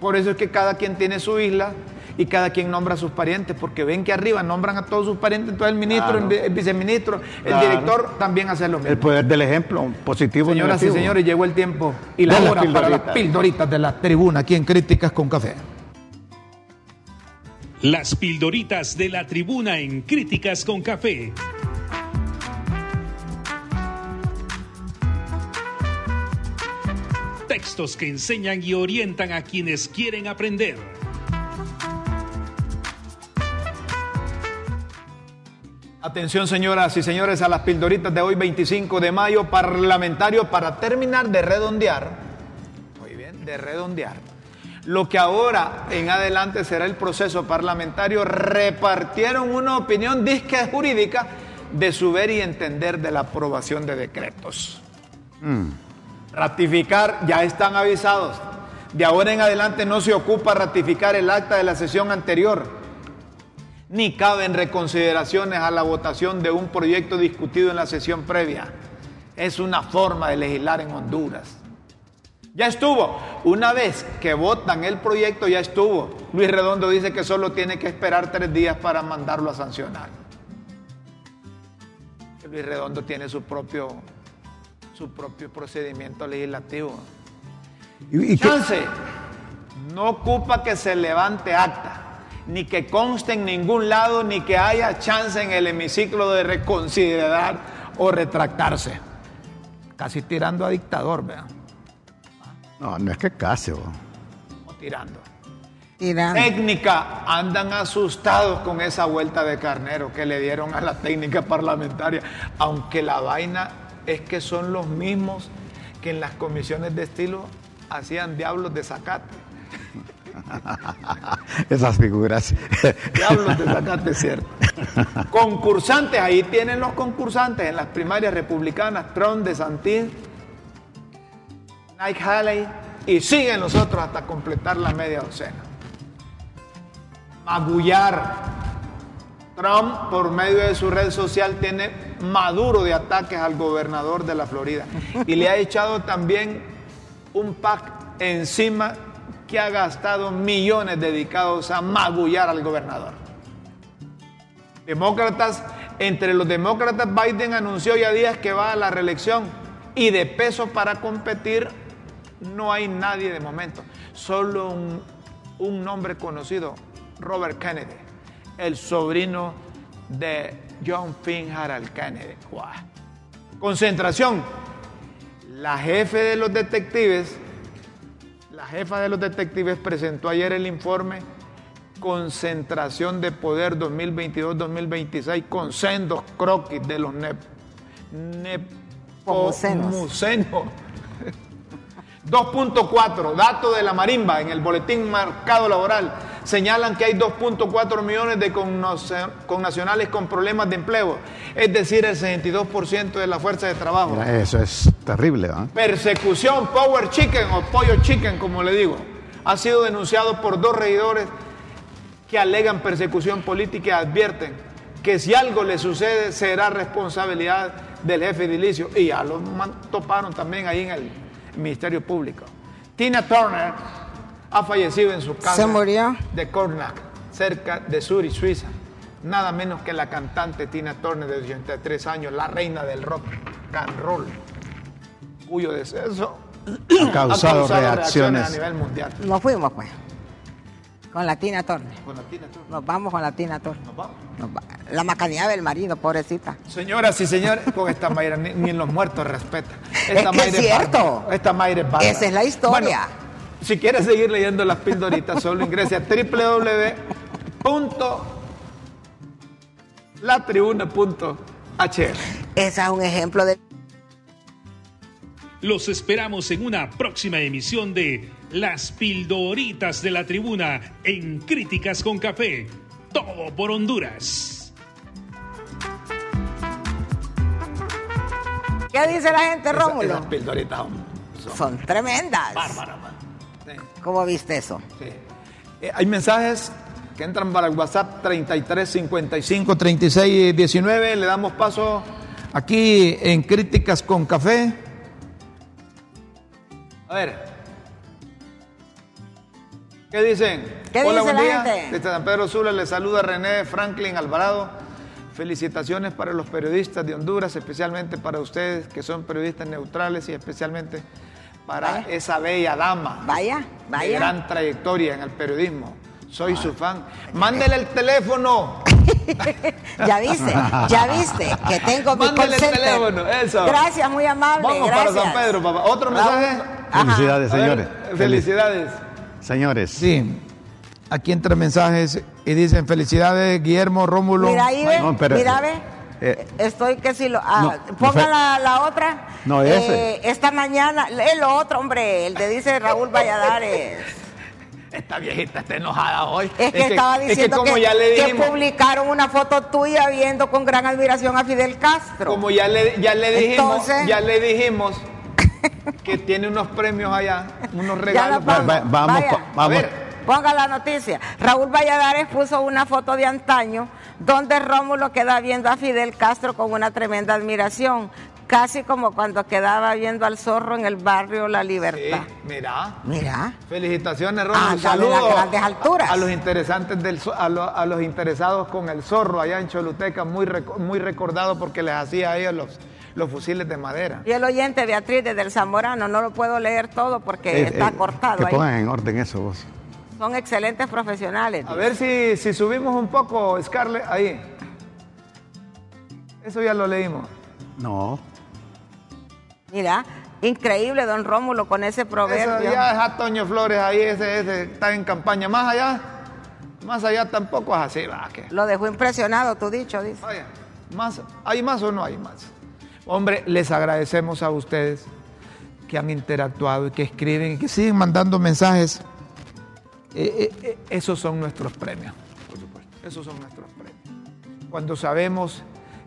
[SPEAKER 1] Por eso es que cada quien tiene su isla y cada quien nombra a sus parientes, porque ven que arriba nombran a todos sus parientes, entonces el ministro, el viceministro, el director también hace lo mismo.
[SPEAKER 3] El poder del ejemplo, positivo.
[SPEAKER 1] Señoras y señores, llegó el tiempo y la hora para las pildoritas de la tribuna aquí en Críticas con Café.
[SPEAKER 4] Las pildoritas de la tribuna en Críticas con Café. Textos que enseñan y orientan a quienes quieren aprender.
[SPEAKER 1] Atención señoras y señores a las pildoritas de hoy 25 de mayo, parlamentario para terminar de redondear, muy bien, de redondear, lo que ahora en adelante será el proceso parlamentario, repartieron una opinión disque jurídica de su ver y entender de la aprobación de decretos. Mm. Ratificar, ya están avisados, de ahora en adelante no se ocupa ratificar el acta de la sesión anterior ni caben reconsideraciones a la votación de un proyecto discutido en la sesión previa. Es una forma de legislar en Honduras. Ya estuvo. Una vez que votan el proyecto, ya estuvo. Luis Redondo dice que solo tiene que esperar tres días para mandarlo a sancionar. Luis Redondo tiene su propio, su propio procedimiento legislativo. ¿Y, Chance, no ocupa que se levante acta ni que conste en ningún lado, ni que haya chance en el hemiciclo de reconsiderar o retractarse. Casi tirando a dictador, vean.
[SPEAKER 3] No, no es que case, o
[SPEAKER 1] tirando. tirando. Técnica, andan asustados con esa vuelta de carnero que le dieron a la técnica parlamentaria, aunque la vaina es que son los mismos que en las comisiones de estilo hacían diablos de zacate.
[SPEAKER 3] Esas figuras.
[SPEAKER 1] Diablos te sacaste cierto. Concursantes, ahí tienen los concursantes en las primarias republicanas, Trump, DeSantis, Nike Haley, y siguen los otros hasta completar la media docena. Magullar. Trump, por medio de su red social, tiene maduro de ataques al gobernador de la Florida. Y le ha echado también un pack encima que ha gastado millones dedicados a magullar al gobernador. Demócratas, entre los demócratas, Biden anunció ya días que va a la reelección y de peso para competir no hay nadie de momento, solo un, nombre conocido, Robert Kennedy, el sobrino de John Harald Kennedy. Concentración. La jefe de los detectives la jefa de los detectives presentó ayer el informe Concentración de Poder 2022-2026 con sendos croquis de los nep, 2.4, dato de la marimba en el boletín marcado laboral, señalan que hay 2.4 millones de connacionales con problemas de empleo, es decir, el 62% de la fuerza de trabajo.
[SPEAKER 3] eso es terrible.
[SPEAKER 1] Persecución, power chicken o pollo chicken, como le digo, ha sido denunciado por dos regidores que alegan persecución política y advierten que si algo le sucede será responsabilidad del jefe edilicio. Y ya lo toparon también ahí en el Ministerio Público. Tina Turner ha fallecido en su casa de Cornac, cerca de Zurich, Suiza. Nada menos que la cantante Tina Turner de 83 años, la reina del rock and roll, cuyo deceso
[SPEAKER 3] ha causado, reacciones.
[SPEAKER 1] a nivel mundial.
[SPEAKER 2] Nos fuimos pues. Con la Tina Turner. Con la Tina Turner. Nos vamos con la Tina Turner. Nos vamos. La macanidad del marido, pobrecita.
[SPEAKER 1] Señoras y señores, con esta Mayra ni, en los muertos respeta.
[SPEAKER 2] Esta es, cierto.
[SPEAKER 1] esta Mayra es
[SPEAKER 2] Esa es la historia.
[SPEAKER 1] si quieres seguir leyendo las pildoritas, solo ingrese a www.latribuna.hr.
[SPEAKER 2] Ese es un ejemplo de...
[SPEAKER 4] Los esperamos en una próxima emisión de Las Pildoritas de la Tribuna en Críticas con Café. Todo por Honduras.
[SPEAKER 2] ¿Qué dice la gente, Rómulo?
[SPEAKER 1] Esas pildoritas son.
[SPEAKER 2] Son tremendas.
[SPEAKER 1] Bárbaras. Sí,
[SPEAKER 2] ¿Cómo viste eso?
[SPEAKER 1] sí. Eh, hay mensajes que entran para el WhatsApp 33 55 36 19. Le damos paso aquí en Críticas con Café. A ver. ¿Qué dicen?
[SPEAKER 2] ¿Qué
[SPEAKER 1] Hola,
[SPEAKER 2] dice
[SPEAKER 1] buen
[SPEAKER 2] la
[SPEAKER 1] día.
[SPEAKER 2] gente?
[SPEAKER 1] Desde San Pedro Sula le saluda René Franklin Alvarado. Felicitaciones para los periodistas de Honduras, especialmente para ustedes que son periodistas neutrales y especialmente para
[SPEAKER 2] Vaya.
[SPEAKER 1] esa bella dama
[SPEAKER 2] Vaya,
[SPEAKER 1] de
[SPEAKER 2] vaya.
[SPEAKER 1] gran trayectoria en el periodismo. Soy su fan. Mándele el teléfono.
[SPEAKER 2] Ya viste, ya viste que tengo mi
[SPEAKER 1] Mándele
[SPEAKER 2] call
[SPEAKER 1] el teléfono, eso.
[SPEAKER 2] Gracias, muy amable.
[SPEAKER 1] Vamos
[SPEAKER 2] gracias.
[SPEAKER 1] para San Pedro, papá. ¿Otro mensaje?
[SPEAKER 2] Ajá.
[SPEAKER 3] Felicidades,
[SPEAKER 1] ver,
[SPEAKER 3] señores.
[SPEAKER 1] felicidades.
[SPEAKER 3] Señores.
[SPEAKER 1] Sí. Aquí entran mensajes y dicen felicidades, Guillermo Rómulo.
[SPEAKER 2] Mira ahí, ve.
[SPEAKER 3] No, pero-
[SPEAKER 2] mira, ve.
[SPEAKER 3] eh,
[SPEAKER 2] Estoy que si lo. ah,
[SPEAKER 3] no,
[SPEAKER 2] ponga la, la otra.
[SPEAKER 3] No, ese.
[SPEAKER 2] Eh, esta mañana, lee lo otro, hombre. El de dice Raúl Valladares.
[SPEAKER 1] Esta viejita está enojada hoy.
[SPEAKER 2] Es que, estaba
[SPEAKER 1] es
[SPEAKER 2] diciendo
[SPEAKER 1] como
[SPEAKER 2] que,
[SPEAKER 1] ya le
[SPEAKER 2] que
[SPEAKER 1] dijimos,
[SPEAKER 2] publicaron una foto tuya viendo con gran admiración a Fidel Castro.
[SPEAKER 1] como ya le, ya le dijimos,
[SPEAKER 2] Entonces-
[SPEAKER 1] ya le dijimos que tiene unos premios allá, unos regalos.
[SPEAKER 3] Va- va- vamos,
[SPEAKER 2] Vaya.
[SPEAKER 3] pa- vamos.
[SPEAKER 1] A ver.
[SPEAKER 2] Ponga la noticia. Raúl Valladares puso una foto de antaño donde Rómulo queda viendo a Fidel Castro con una tremenda admiración, casi como cuando quedaba viendo al zorro en el barrio La
[SPEAKER 1] Sí,
[SPEAKER 2] Libertad.
[SPEAKER 1] mira.
[SPEAKER 2] Mira.
[SPEAKER 1] Felicitaciones, Rómulo.
[SPEAKER 2] Ah,
[SPEAKER 1] Un
[SPEAKER 2] dale las
[SPEAKER 1] saludo
[SPEAKER 2] grandes alturas.
[SPEAKER 1] a los interesantes del a, lo- a los interesados con el zorro allá en Choluteca, muy reco- muy recordado porque les hacía a ellos los, los fusiles de madera.
[SPEAKER 2] Y el oyente Beatriz desde el Zamorano, no lo puedo leer todo porque
[SPEAKER 3] Eh,
[SPEAKER 2] está
[SPEAKER 3] eh,
[SPEAKER 2] cortado
[SPEAKER 3] Que
[SPEAKER 2] ahí.
[SPEAKER 3] pongan en orden eso vos.
[SPEAKER 2] Son excelentes profesionales.
[SPEAKER 1] A ver si, si subimos un poco, Scarlett, ahí. Eso ya lo leímos.
[SPEAKER 3] No.
[SPEAKER 2] Mira, increíble don Rómulo con ese
[SPEAKER 1] Eso
[SPEAKER 2] proverbio.
[SPEAKER 1] ya es a Toño Flores ahí, ese, ese está en campaña. Más allá, más allá tampoco es así, va, que.
[SPEAKER 2] Lo dejó impresionado, tu dicho, dice.
[SPEAKER 1] Vaya, más, ¿hay más o no hay más? Hombre, les agradecemos a ustedes que han interactuado y que escriben y que siguen mandando mensajes. Eh, eh, eh, esos son nuestros premios, por supuesto. Esos son nuestros premios. Cuando sabemos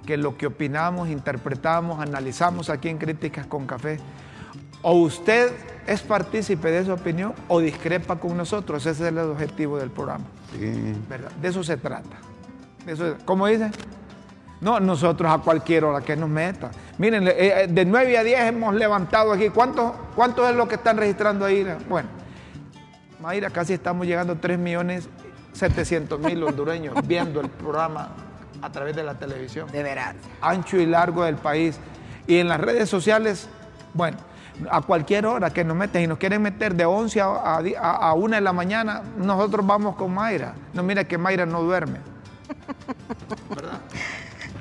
[SPEAKER 1] que lo que opinamos, interpretamos, analizamos aquí en Críticas con Café, o usted es partícipe de esa opinión o discrepa con nosotros, ese es el objetivo del programa.
[SPEAKER 3] Sí.
[SPEAKER 1] ¿verdad? De eso se trata. De eso, ¿Cómo dice? No, nosotros a cualquier hora que nos meta. Miren, eh, eh, de 9 a 10 hemos levantado aquí. ¿Cuántos cuántos es lo que están registrando ahí? Bueno, Mayra, casi estamos llegando a 3 millones 700 mil hondureños viendo el programa a través de la televisión
[SPEAKER 2] De veras.
[SPEAKER 1] ancho y largo del país. Y en las redes sociales, bueno, a cualquier hora que nos meten y nos quieren meter de 11 a, a, a- a 1 de la mañana, nosotros vamos con Mayra. No, mira que Mayra no duerme.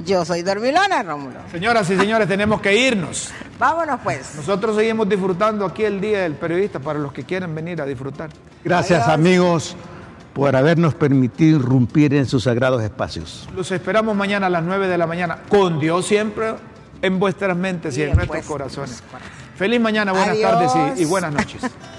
[SPEAKER 2] Yo soy dormilona, Rómulo.
[SPEAKER 1] Señoras y señores, tenemos que irnos.
[SPEAKER 2] Vámonos pues.
[SPEAKER 1] Nosotros seguimos disfrutando aquí el Día del Periodista para los que quieren venir a disfrutar.
[SPEAKER 3] Gracias
[SPEAKER 2] Adiós.
[SPEAKER 3] amigos por habernos permitido irrumpir en sus sagrados espacios.
[SPEAKER 1] Los esperamos mañana a las 9 de la mañana, con Dios siempre en vuestras mentes y,
[SPEAKER 2] Y
[SPEAKER 1] en
[SPEAKER 2] en
[SPEAKER 1] nuestros corazones.
[SPEAKER 2] corazones.
[SPEAKER 1] Feliz mañana, buenas
[SPEAKER 2] Adiós.
[SPEAKER 1] tardes y- y buenas noches.